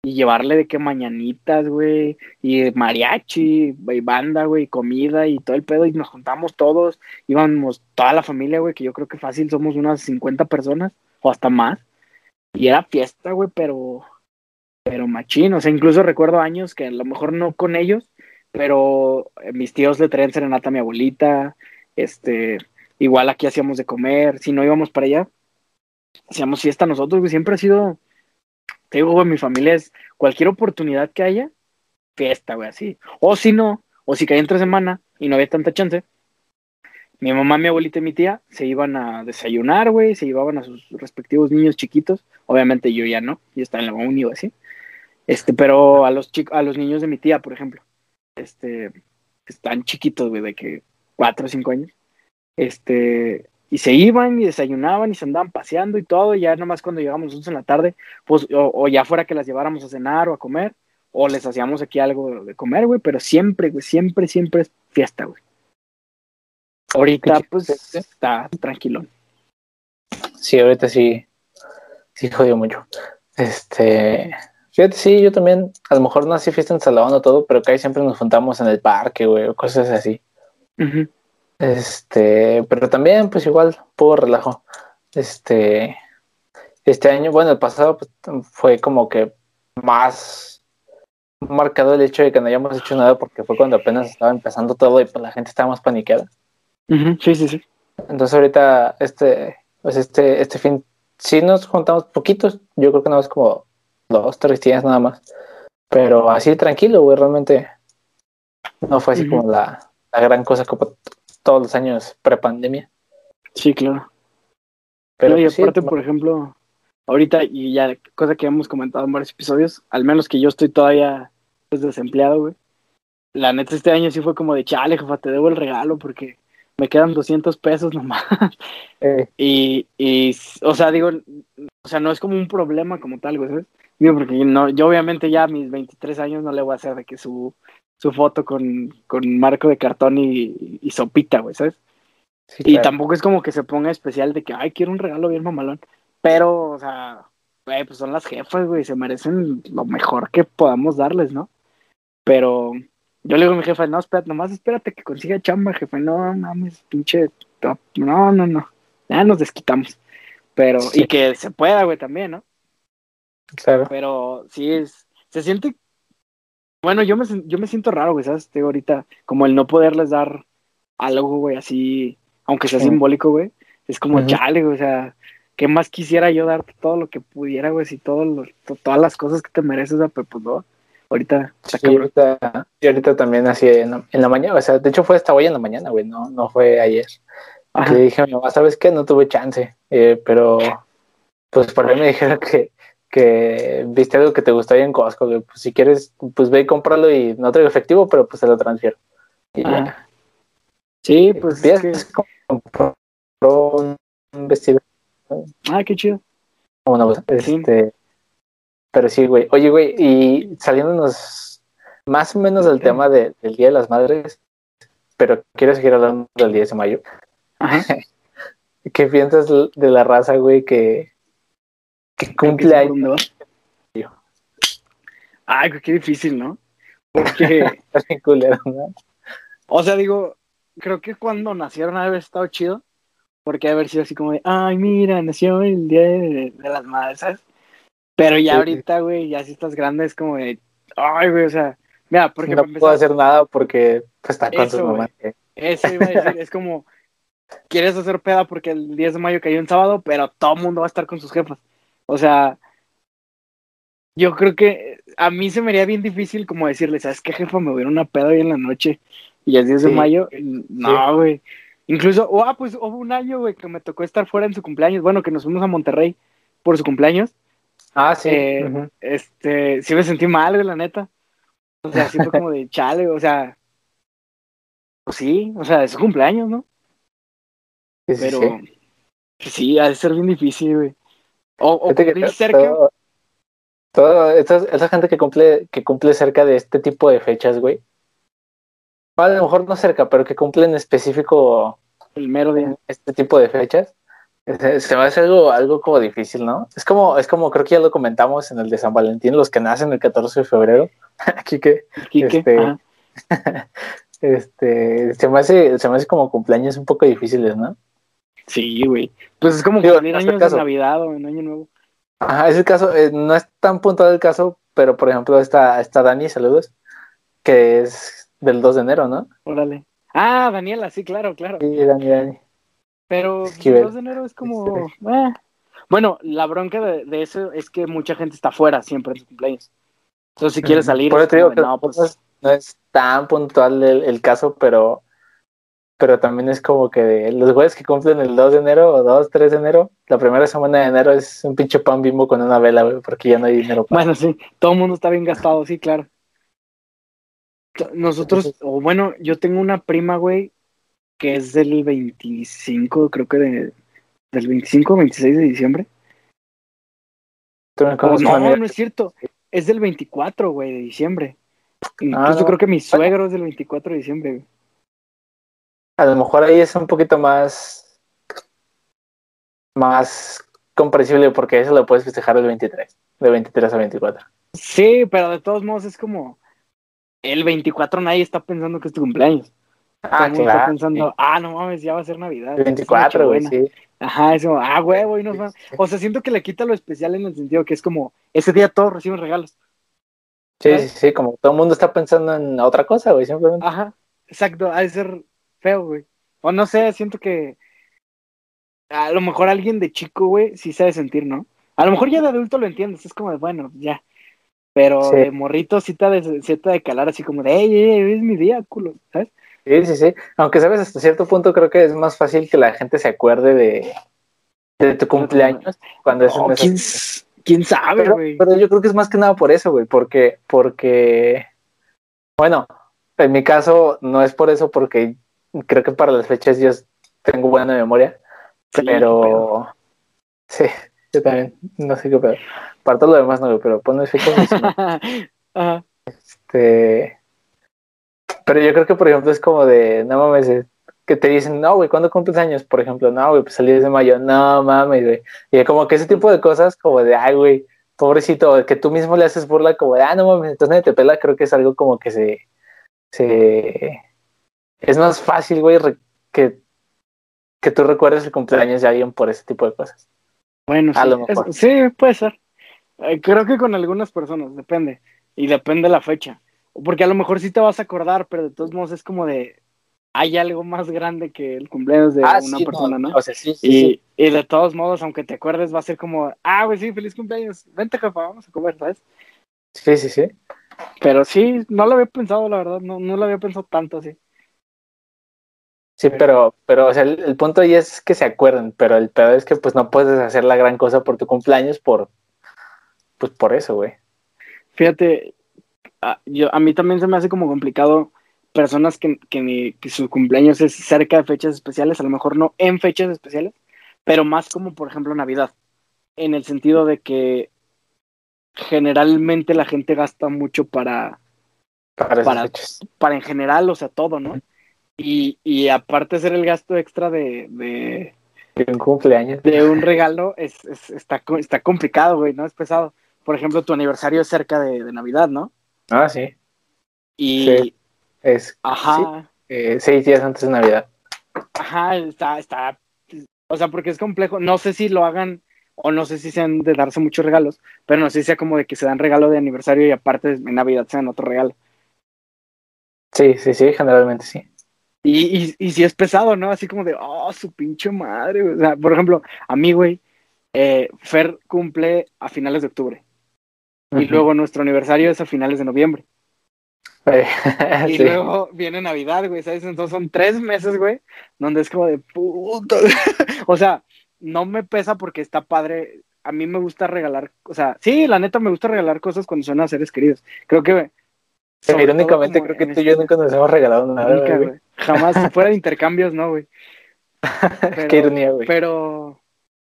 y llevarle de qué mañanitas, güey, y mariachi, y banda, güey, comida y todo el pedo, y nos juntamos todos, íbamos toda la familia, güey, que yo creo que fácil somos unas 50 personas, o hasta más, y era fiesta, güey, pero, pero machín, o sea, incluso recuerdo años que a lo mejor no con ellos, pero mis tíos le traían serenata a mi abuelita, este, igual aquí hacíamos de comer, si no íbamos para allá, hacíamos fiesta nosotros, güey, siempre ha sido te digo, güey, mi familia es cualquier oportunidad que haya, fiesta, güey, así. O si no, o si caía entre semana y no había tanta chance, mi mamá, mi abuelita y mi tía se iban a desayunar, güey, se llevaban a sus respectivos niños chiquitos. Obviamente yo ya no, yo estaba en la uni o así. Este, pero a los chicos, a los niños de mi tía, por ejemplo, este, están chiquitos, güey, de que cuatro o cinco años. Este, y se iban y desayunaban y se andaban paseando y todo, y ya nomás cuando llegamos nosotros en la tarde, pues, o, ya fuera que las lleváramos a cenar o a comer, o les hacíamos aquí algo de comer, güey, pero siempre, güey, siempre, siempre es fiesta, güey. Ahorita, pues, está tranquilo. Sí, ahorita sí, sí jodió mucho. Este, fíjate, sí, yo también, a lo mejor no hacía fiesta en salón o todo, pero que ahí siempre nos juntamos en el parque, güey, o cosas así. Este, pero también, pues igual, puedo relajo. Este, este año, bueno, el pasado pues, fue como que más marcado el hecho de que no hayamos hecho nada porque fue cuando apenas estaba empezando todo y pues la gente estaba más paniqueada. Sí, sí, sí. Entonces ahorita, este, pues este, este fin, sí nos juntamos poquitos, yo creo que no es como dos, tres días nada más. Pero así tranquilo, güey, realmente no fue así como la, la gran cosa como todos los años prepandemia. Sí, claro. Pero y pues aparte, por ejemplo, ahorita, y ya cosa que hemos comentado en varios episodios, al menos que yo estoy todavía pues, desempleado, güey. La neta, este año sí fue como de chale, jefa, te debo el regalo porque me quedan 200 pesos nomás. Eh. Y, y, o sea, digo, o sea, no es como un problema como tal, güey, ¿sabes? Digo, porque no, yo obviamente ya a mis 23 años no le voy a hacer de que su su foto con, con marco de cartón y, y sopita, güey, ¿sabes? Y tampoco es como que se ponga especial de que, ay, quiero un regalo bien mamalón. Pero, o sea, güey, pues son las jefas, güey, se merecen lo mejor que podamos darles, ¿no? Pero yo le digo a mi jefa, no, espérate, nomás espérate que consiga chamba, jefe, no mames, pinche, no, no, no, ya nos desquitamos. Pero, y que se pueda, güey, también, ¿no? Claro. Pero sí, es, se siente bueno, yo me, yo me siento raro, güey, ¿sabes? Te ahorita, como el no poderles dar algo, güey, así, aunque sea simbólico, güey, es como, chale, güey, o sea, ¿qué más quisiera yo darte todo lo que pudiera, güey, si todo lo- to- todas las cosas que te mereces, güey, pero pues no, ahorita Sí, ahorita, y ahorita también así en la, en la mañana, o sea, de hecho fue hasta hoy en la mañana, güey, no, no fue ayer. Le dije a mi mamá, ¿sabes qué? No tuve chance, eh, pero pues por ahí me dijeron que, que viste algo que te gustó ahí en Costco, güey, pues si quieres, pues ve y cómpralo y no traigo efectivo, pero pues te lo transfiero. Y ya. Ajá. Sí, pues es que, compró un vestido, ah, qué chido. una bolsa, Sí. este, pero sí, güey. Oye, güey, y saliéndonos más o menos del Sí. tema de- del Día de las Madres, pero quiero seguir hablando del 10 de mayo. Ajá. ¿Qué piensas de la raza, güey, que, que cumple ¿Por años? dónde va? Tío. Ay, qué difícil, ¿no? Porque, o sea, digo, creo que cuando nacieron haber estado chido, porque haber sido así como de, ay, mira, nació el día de, de las madres, ¿sabes? Pero ya Sí. ahorita, güey, ya si estás grande es como de, ay, güey, o sea, mira, porque no puedo hacer nada porque pues, está con Eso, sus mamás. ¿eh? eso iba a decir, es como, quieres hacer peda porque el 10 de mayo cayó en sábado, pero todo el mundo va a estar con sus jefas. O sea, yo creo que a mí se me haría bien difícil como decirle, ¿sabes qué, jefa? Me voy a una peda hoy en la noche y el 10 de Sí. mayo. No, güey. Incluso, oh, ah, pues hubo un año, güey, que me tocó estar fuera en su cumpleaños. Bueno, que nos fuimos a Monterrey por su cumpleaños. Ah, sí. Eh. Este, sí me sentí mal, güey, la neta. O sea, fue como de chale, o sea, pues sí, o sea, es su cumpleaños, ¿no? Sí, sí, Pero sí. sí, ha de ser bien difícil, güey. O, o cumplir cerca. todo- todo- esa, esa gente que cumple, que cumple cerca de este tipo de fechas, güey. A lo mejor no cerca, pero que cumple en específico El mero día. este tipo de fechas. Se se me hace algo, algo como difícil, ¿no? Es como, es como creo que ya lo comentamos en el de San Valentín, los que nacen el 14 de febrero. Aquí que Quique, Este, este se me hace, se me hace como cumpleaños un poco difíciles, ¿no? Sí, güey. Pues es como cumplir años de. Navidad o en Año Nuevo. Ajá, es el caso, eh, no es tan puntual el caso, pero por ejemplo está, está Dani, saludos, que es del 2 de enero, ¿no? Órale. Ah, Daniela, sí, claro, claro. Sí, Dani, Dani. Pero Esquivel. el 2 de enero es como. eh. Bueno, la bronca de, de eso es que mucha gente está fuera siempre en su cumpleaños. Entonces, si quieres salir, Por es eso te digo que no, pues. es, no es tan puntual el, el caso, pero, pero también es como que de los güeyes que cumplen el 2 de enero o 2, 3 de enero, la primera semana de enero es un pinche pan bimbo con una vela, güey, porque ya no hay dinero para. Bueno, sí, todo el mundo está bien gastado, sí, claro. Nosotros, o bueno, yo tengo una prima, güey, que es del 25, creo que de, del 25 o 26 de diciembre. Tú me O conoces no, no es cierto. Es del 24, güey, de diciembre. Incluso Ah, no. creo que mi suegro es del 24 de diciembre, güey. A lo mejor ahí es un poquito más más comprensible porque eso lo puedes festejar el 23, de 23 a 24. Sí, pero de todos modos es como el 24 nadie está pensando que es tu cumpleaños. Ah, está pensando, ah, no mames, ya va a ser Navidad. El 24, güey, es Nochebuena". sí. Ajá, eso, ah, huevo, y nos va. O sea, siento que le quita lo especial en el sentido que es como, ese día todos reciben regalos. Sí, sí, sí, como todo el mundo está pensando en otra cosa, güey, simplemente. Ajá, exacto, ha de ser feo, güey. O no sé, siento que a lo mejor alguien de chico, güey, sí de sentir, ¿no? A lo mejor ya de adulto lo entiendes, es como de, bueno, ya. Pero Sí. de morrito sí te de, sí te de calar así como de, ey, ey, es mi día, culo, ¿sabes? Sí, sí, sí. Aunque sabes, hasta cierto punto creo que es más fácil que la gente se acuerde de, de tu cumpleaños cuando es en Oh, esas- ¿quién, sabe, pero, güey? pero yo creo que es más que nada por eso, güey, porque, porque, bueno, en mi caso no es por eso, porque creo que para las fechas yo tengo buena memoria, Sí, pero sí, yo también, no sé qué pedo. Para todo lo demás no, pero pones fechas. Ajá. Este, pero yo creo que, por ejemplo, es como de, no mames, eh, que te dicen, no, güey, ¿cuándo cumples años? Por ejemplo, no, güey, pues 10 de mayo, no mames, güey. Y como que ese tipo de cosas, como de, ay, güey, pobrecito, que tú mismo le haces burla, como de, ah, no mames, entonces nadie te pela, creo que es algo como que se, se, es más fácil, güey, que, que tú recuerdes el cumpleaños de alguien por ese tipo de cosas. Bueno, sí, A lo mejor. es- sí, puede ser. Eh, creo que con algunas personas, depende. Y depende la fecha. Porque a lo mejor sí te vas a acordar, pero de todos modos es como de. hay algo más grande que el cumpleaños de Ah, una sí, persona, ¿no? O sea, sí, sí, y, y de todos modos, aunque te acuerdes, va a ser como, ah, güey, sí, feliz cumpleaños, vente, jefa, vamos a comer, ¿sabes? Sí, sí, sí. Pero sí, no lo había pensado, la verdad, no, no lo había pensado tanto así. Sí, pero, pero, o sea, el, el punto ahí es que se acuerden, pero el peor es que pues no puedes hacer la gran cosa por tu cumpleaños por, pues por eso, güey. Fíjate, a, yo, a mí también se me hace como complicado personas que, que, ni- que su cumpleaños es cerca de fechas especiales, a lo mejor no en fechas especiales, pero más como por ejemplo Navidad, en el sentido de que generalmente la gente gasta mucho para, Para Para- para en general, o sea, todo, ¿no? Y, y aparte hacer el gasto extra de, de, De un cumpleaños. de un regalo es, es- está, está complicado, güey, ¿no? Es pesado. Por ejemplo, tu aniversario es cerca de, de Navidad, ¿no? Ah, sí. Y, Sí. Es ajá, eh, seis días antes de Navidad. ajá, está, está, o sea, porque es complejo. No sé si lo hagan o no sé si sean de darse muchos regalos, pero no sé si sea como de que se dan regalo de aniversario y aparte en Navidad se dan otro regalo. Sí, sí, sí, generalmente sí. Y, y, y si es pesado, ¿no? Así como de, oh, su pinche madre. O sea, por ejemplo, a mí, güey, eh, Fer cumple a finales de octubre. Y luego nuestro aniversario es a finales de noviembre. Eh, Y luego viene Navidad, güey, ¿sabes? Entonces son tres meses, güey, donde es como de puta. o sea, no me pesa porque está padre. A mí me gusta regalar, o sea, sí, la neta me gusta regalar cosas cuando son a seres queridos. Creo que. Pero irónicamente creo que tú y yo este- nunca nos hemos regalado nada, nunca, güey. güey. Jamás, si fuera de intercambios, no, güey. Qué ironía, güey. Pero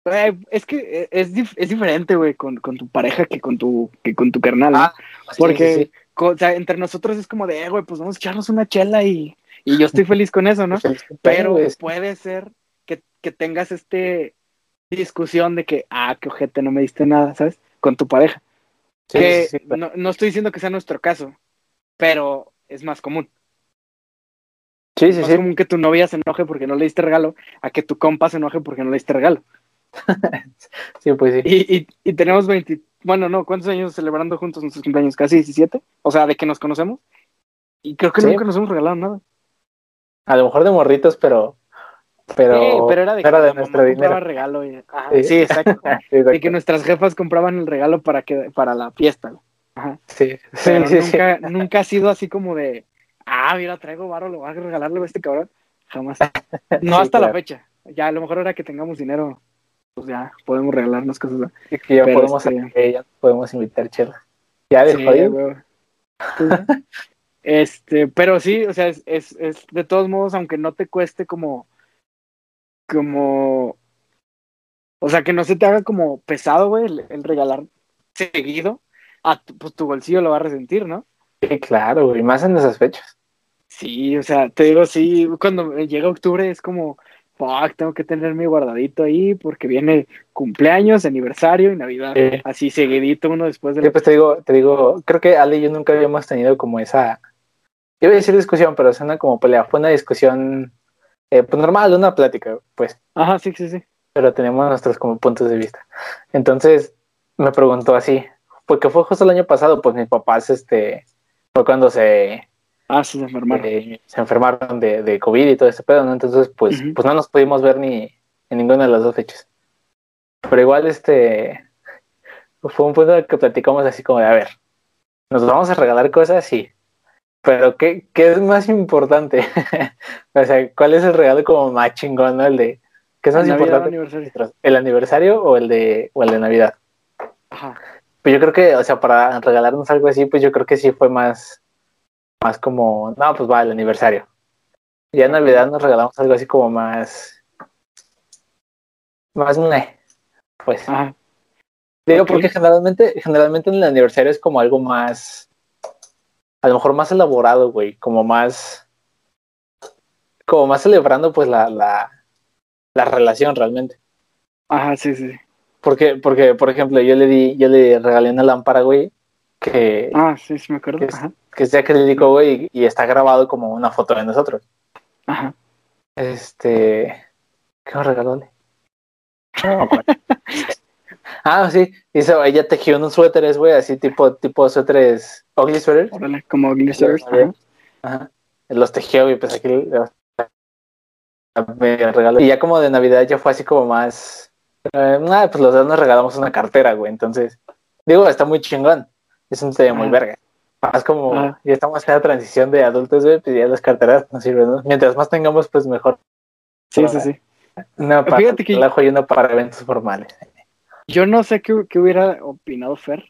güey, es que es, dif- es diferente, güey, con, con tu pareja que con tu, que con tu carnal. ¿no? Ah, Sí, Porque, sí, o sea, entre nosotros es como de, eh, güey, pues vamos a echarnos una chela y, y yo estoy feliz con eso, ¿no? Pero puede ser que, que tengas este discusión de que, ah, qué ojete, no me diste nada, ¿sabes? Con tu pareja. Sí, que no, no estoy diciendo que sea nuestro caso, pero es más común. sí, Es sí, más sí. común que tu novia se enoje porque no le diste regalo a que tu compa se enoje porque no le diste regalo. Sí, pues sí. Y, y, y tenemos 20, bueno, no, ¿cuántos años celebrando juntos nuestros cumpleaños? ¿Casi 17? O sea, de que nos conocemos. Y creo que Sí. nunca nos hemos regalado nada. A lo mejor de morritos, pero. Pero, Sí, pero era de que de nuestro dinero. regalo. y- ajá, Sí. sí, exacto. Sí, De que exacto. nuestras jefas compraban el regalo para que para la fiesta. Ajá. Sí, sí, Pero sí, sí. nunca, ha sido así como de, ah, mira, traigo varo, lo voy a regalarle a este cabrón. Jamás. No hasta la fecha. Ya, a lo mejor ahora que tengamos dinero, pues ya podemos regalarnos cosas. que ya Pero podemos, este- ya podemos invitar chela. Ya de jodido. este, pero sí, o sea, es, es, es de todos modos, aunque no te cueste como, como, o sea, que no se te haga como pesado, güey, el, el regalar seguido, a tu, pues tu bolsillo lo va a resentir, ¿no? Sí, claro, güey. Más en esas fechas. Sí, o sea, te digo, sí, cuando llega octubre es como, fuck, tengo que tener mi guardadito ahí porque viene cumpleaños, aniversario y Navidad, Sí. así seguidito uno después de Sí, pues te digo, te digo, creo que Ale y yo nunca habíamos tenido como esa, iba a decir discusión, pero suena como pelea. Fue una discusión, eh, pues normal, una plática, pues, Ajá, sí, sí, sí. pero tenemos nuestros como puntos de vista. Entonces me preguntó así, porque fue justo el año pasado, pues mis papás, este, fue cuando se, Ah, sí, se enfermaron. eh, se enfermaron de, de COVID y todo ese pedo, ¿no? Entonces, pues, Ujú. pues no nos pudimos ver ni en ninguna de las dos fechas. Pero igual, este, fue un punto en el que platicamos así como de, a ver, nos vamos a regalar cosas, sí, pero ¿qué, qué es más importante? o sea, ¿cuál es el regalo como más chingón, no? El de, ¿qué es más Navidad, importante? aniversario. ¿El aniversario o el de, o el de Navidad? Ajá. Pues yo creo que, o sea, para regalarnos algo así, pues yo creo que sí fue más, más como, no, pues va, el aniversario. Ya en Navidad nos regalamos algo así como más, más, meh, pues. Ajá. Digo, porque generalmente, generalmente en el aniversario es como algo más, a lo mejor más elaborado, güey, como más, como más celebrando pues la, la, la relación realmente. Ajá, sí, sí. Porque, porque, por ejemplo, yo le di, yo le regalé una lámpara, güey, que, Ah, sí, sí me acuerdo. Ajá. que es de acrílico, güey, y, y está grabado como una foto de nosotros. Ajá. Este, ¿qué me regaló? No ah, sí, hizo, ella tejió unos suéteres, güey, así tipo, tipo suéteres, ugly sweaters. Órale, como Glitters. Órale. Ajá. Ajá. Los tejió, güey, pues aquí me regaló. Y ya como de Navidad ya fue así como más. Eh, nada, pues los dos nos regalamos una cartera, güey. Entonces, digo, está muy chingón. Es un tema muy verga. Más como ya estamos en la transición de adultos, güey, pues ya las carteras nos sirven, ¿no? Mientras más tengamos, pues mejor. Sí, sí, sí. Una para Fíjate que... y una para eventos formales. Yo no sé qué, qué hubiera opinado Fer,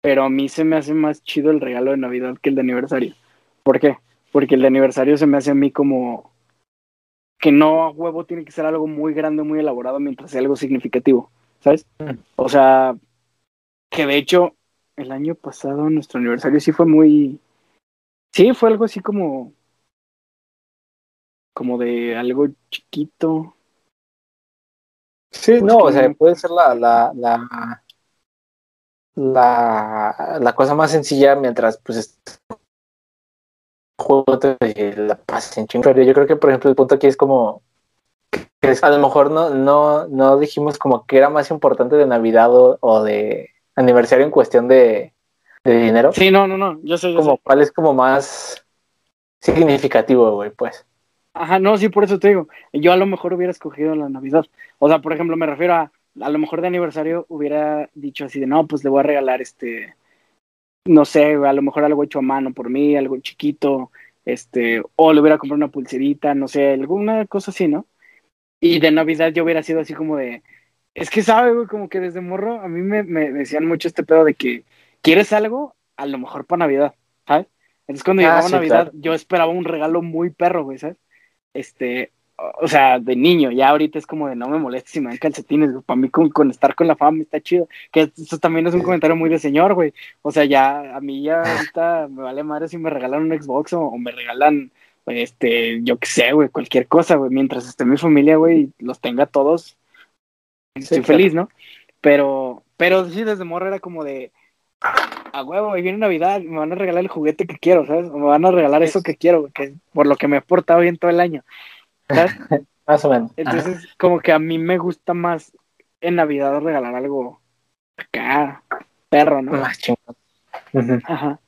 pero a mí se me hace más chido el regalo de Navidad que el de aniversario. ¿Por qué? Porque el de aniversario se me hace a mí como que no a huevo tiene que ser algo muy grande, muy elaborado, mientras sea algo significativo, ¿sabes? Mm. O sea, que de hecho el año pasado nuestro aniversario sí fue muy... Sí, fue algo así como... como de algo chiquito. Sí, pues no, o sea, puede ser la, la, la, la, la cosa más sencilla mientras pues juego de la paz en Pero yo creo que por ejemplo el punto aquí es como que a lo mejor no, no, no dijimos como que era más importante de Navidad o, de aniversario en cuestión de, de, dinero. Sí, no, no, no, yo sé. como cuál es como más significativo, güey, pues. Ajá, no, sí, por eso te digo. Yo a lo mejor hubiera escogido la Navidad. O sea, por ejemplo, me refiero a, a lo mejor de aniversario hubiera dicho así de, no, pues le voy a regalar este, no sé, a lo mejor algo hecho a mano por mí, algo chiquito, este, o le hubiera comprado una pulserita, no sé, alguna cosa así, ¿no? Y de Navidad yo hubiera sido así como de, es que sabe, güey, como que desde morro a mí me, me decían mucho este pedo de que, ¿quieres algo? A lo mejor para Navidad, ¿sabes? Entonces cuando ah, llegaba Navidad yo esperaba un regalo muy perro, güey, ¿sabes? Este, o sea, de niño, ya ahorita es como de no me molestes si me dan calcetines, para mí con, estar con la fama está chido, que eso también es un comentario muy de señor, güey, o sea, ya a mí ya ahorita me vale madre si me regalan un Xbox o, me regalan, este, yo qué sé, güey, cualquier cosa, güey, mientras esté mi familia, güey, los tenga todos, estoy feliz, ¿no? Pero, pero sí, desde morro era como de, a huevo, y viene Navidad, me van a regalar el juguete que quiero, ¿sabes? O me van a regalar eso que quiero, que por lo que me he portado bien todo el año. más o menos. Entonces, como que a mí me gusta más en Navidad regalar algo acá, perro, ¿no? Más chingón. Ajá.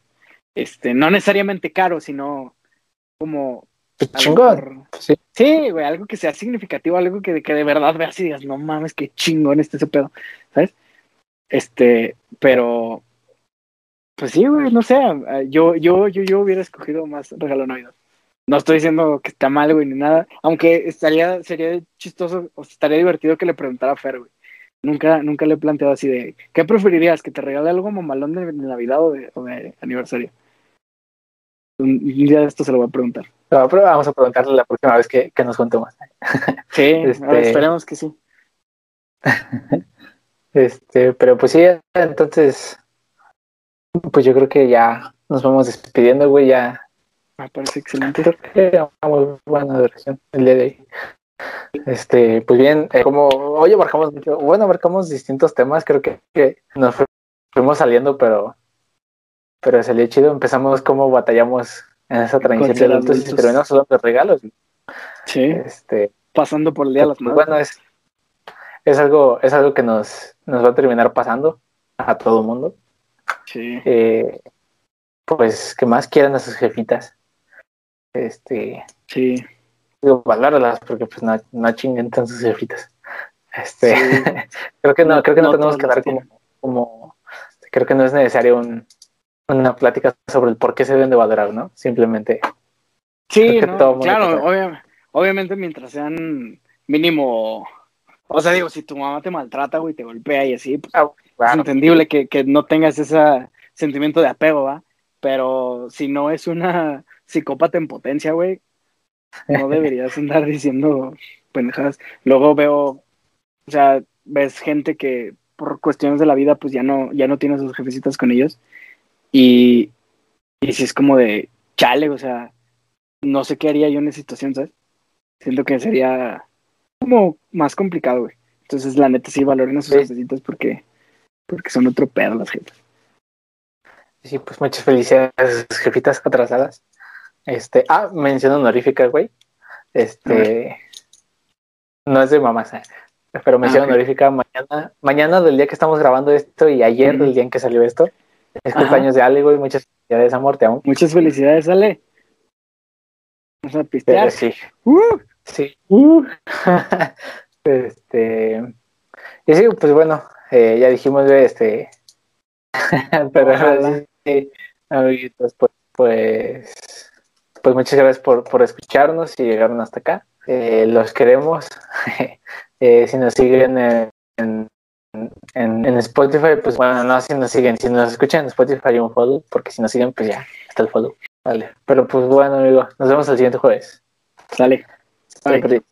Este, no necesariamente caro, sino como. Pues chingón. Sí. sí, güey, algo que sea significativo, algo que, que de verdad veas y digas, no mames, qué chingón este ese pedo, ¿sabes? Este, pero. Pues sí, güey, no sé. Yo, yo, yo, yo hubiera escogido más regalo Navidad. No estoy diciendo que está mal, güey, ni nada. Aunque estaría, sería chistoso, o estaría divertido que le preguntara a Fer, güey. Nunca, nunca le he planteado así de, ¿qué preferirías? ¿Que te regale algo mamalón de, Navidad o de, aniversario? Un día de esto se lo voy a preguntar. pero vamos a preguntarle la próxima vez que, nos contemos. Sí, este, esperemos que sí. Este, pero pues sí, entonces, pues yo creo que ya nos vamos despidiendo, güey, ya me parece excelente. Creo que muy buena duración el día de hoy. Este, pues bien, eh, como hoy abarcamos mucho, bueno, abarcamos distintos temas, creo que, nos fuimos saliendo, pero pero salió chido. Empezamos como batallamos en esa transición de adultos, y terminamos solo de regalos. Sí. Este, pasando por el día de las pues, Bueno, es, es algo, es algo que nos, nos va a terminar pasando a todo el mundo. Sí. Eh, pues que más quieran a sus jefitas. Este. Sí. Digo, valorarlas porque pues no, no chinguen tan sus jefitas. Este, creo que no, creo que no, tenemos que dar como, como, creo que no es necesario un, una plática sobre el por qué se deben de valorar, ¿no? Simplemente. Sí, claro, obviamente mientras sean mínimo, o sea, digo, si tu mamá te maltrata, güey, te golpea y así, pues, ah, es entendible que, que no tengas ese sentimiento de apego, ¿va? Pero si no es una psicópata en potencia, güey. No deberías andar diciendo pendejadas. Luego veo, o sea, ves gente que por cuestiones de la vida, pues ya no, ya no tiene sus jefecitas con ellos. Y, y si es como de chale, o sea, no sé qué haría yo en esa situación, ¿sabes? Siento que sería como más complicado, güey. Entonces, la neta, sí valoren a sus jefecitas porque, porque son otro pedo las jefas. Sí, pues muchas felicidades, jefitas atrasadas. Este, ah, mención honorífica, güey. Este, no es de mamás, eh, pero mención ah, honorífica mañana, mañana del día que estamos grabando esto y ayer del día en que salió esto. Es cumpleaños de Ale, güey. Muchas felicidades, amor, te amo. Muchas felicidades, Ale. Vamos a pistear. sí. Uh, Sí. Uh. este. Y sí, pues bueno, eh, ya dijimos, este. Pero sí, amiguitos, pues, pues, pues, muchas gracias por, por escucharnos y llegaron hasta acá. Eh, los queremos. eh, si nos siguen en, en, en, Spotify, pues bueno, no si nos siguen, si nos escuchan en Spotify un follow, porque si nos siguen, pues ya está el follow. Vale. Pero pues bueno, amigo, nos vemos el siguiente jueves. Sale. Bye.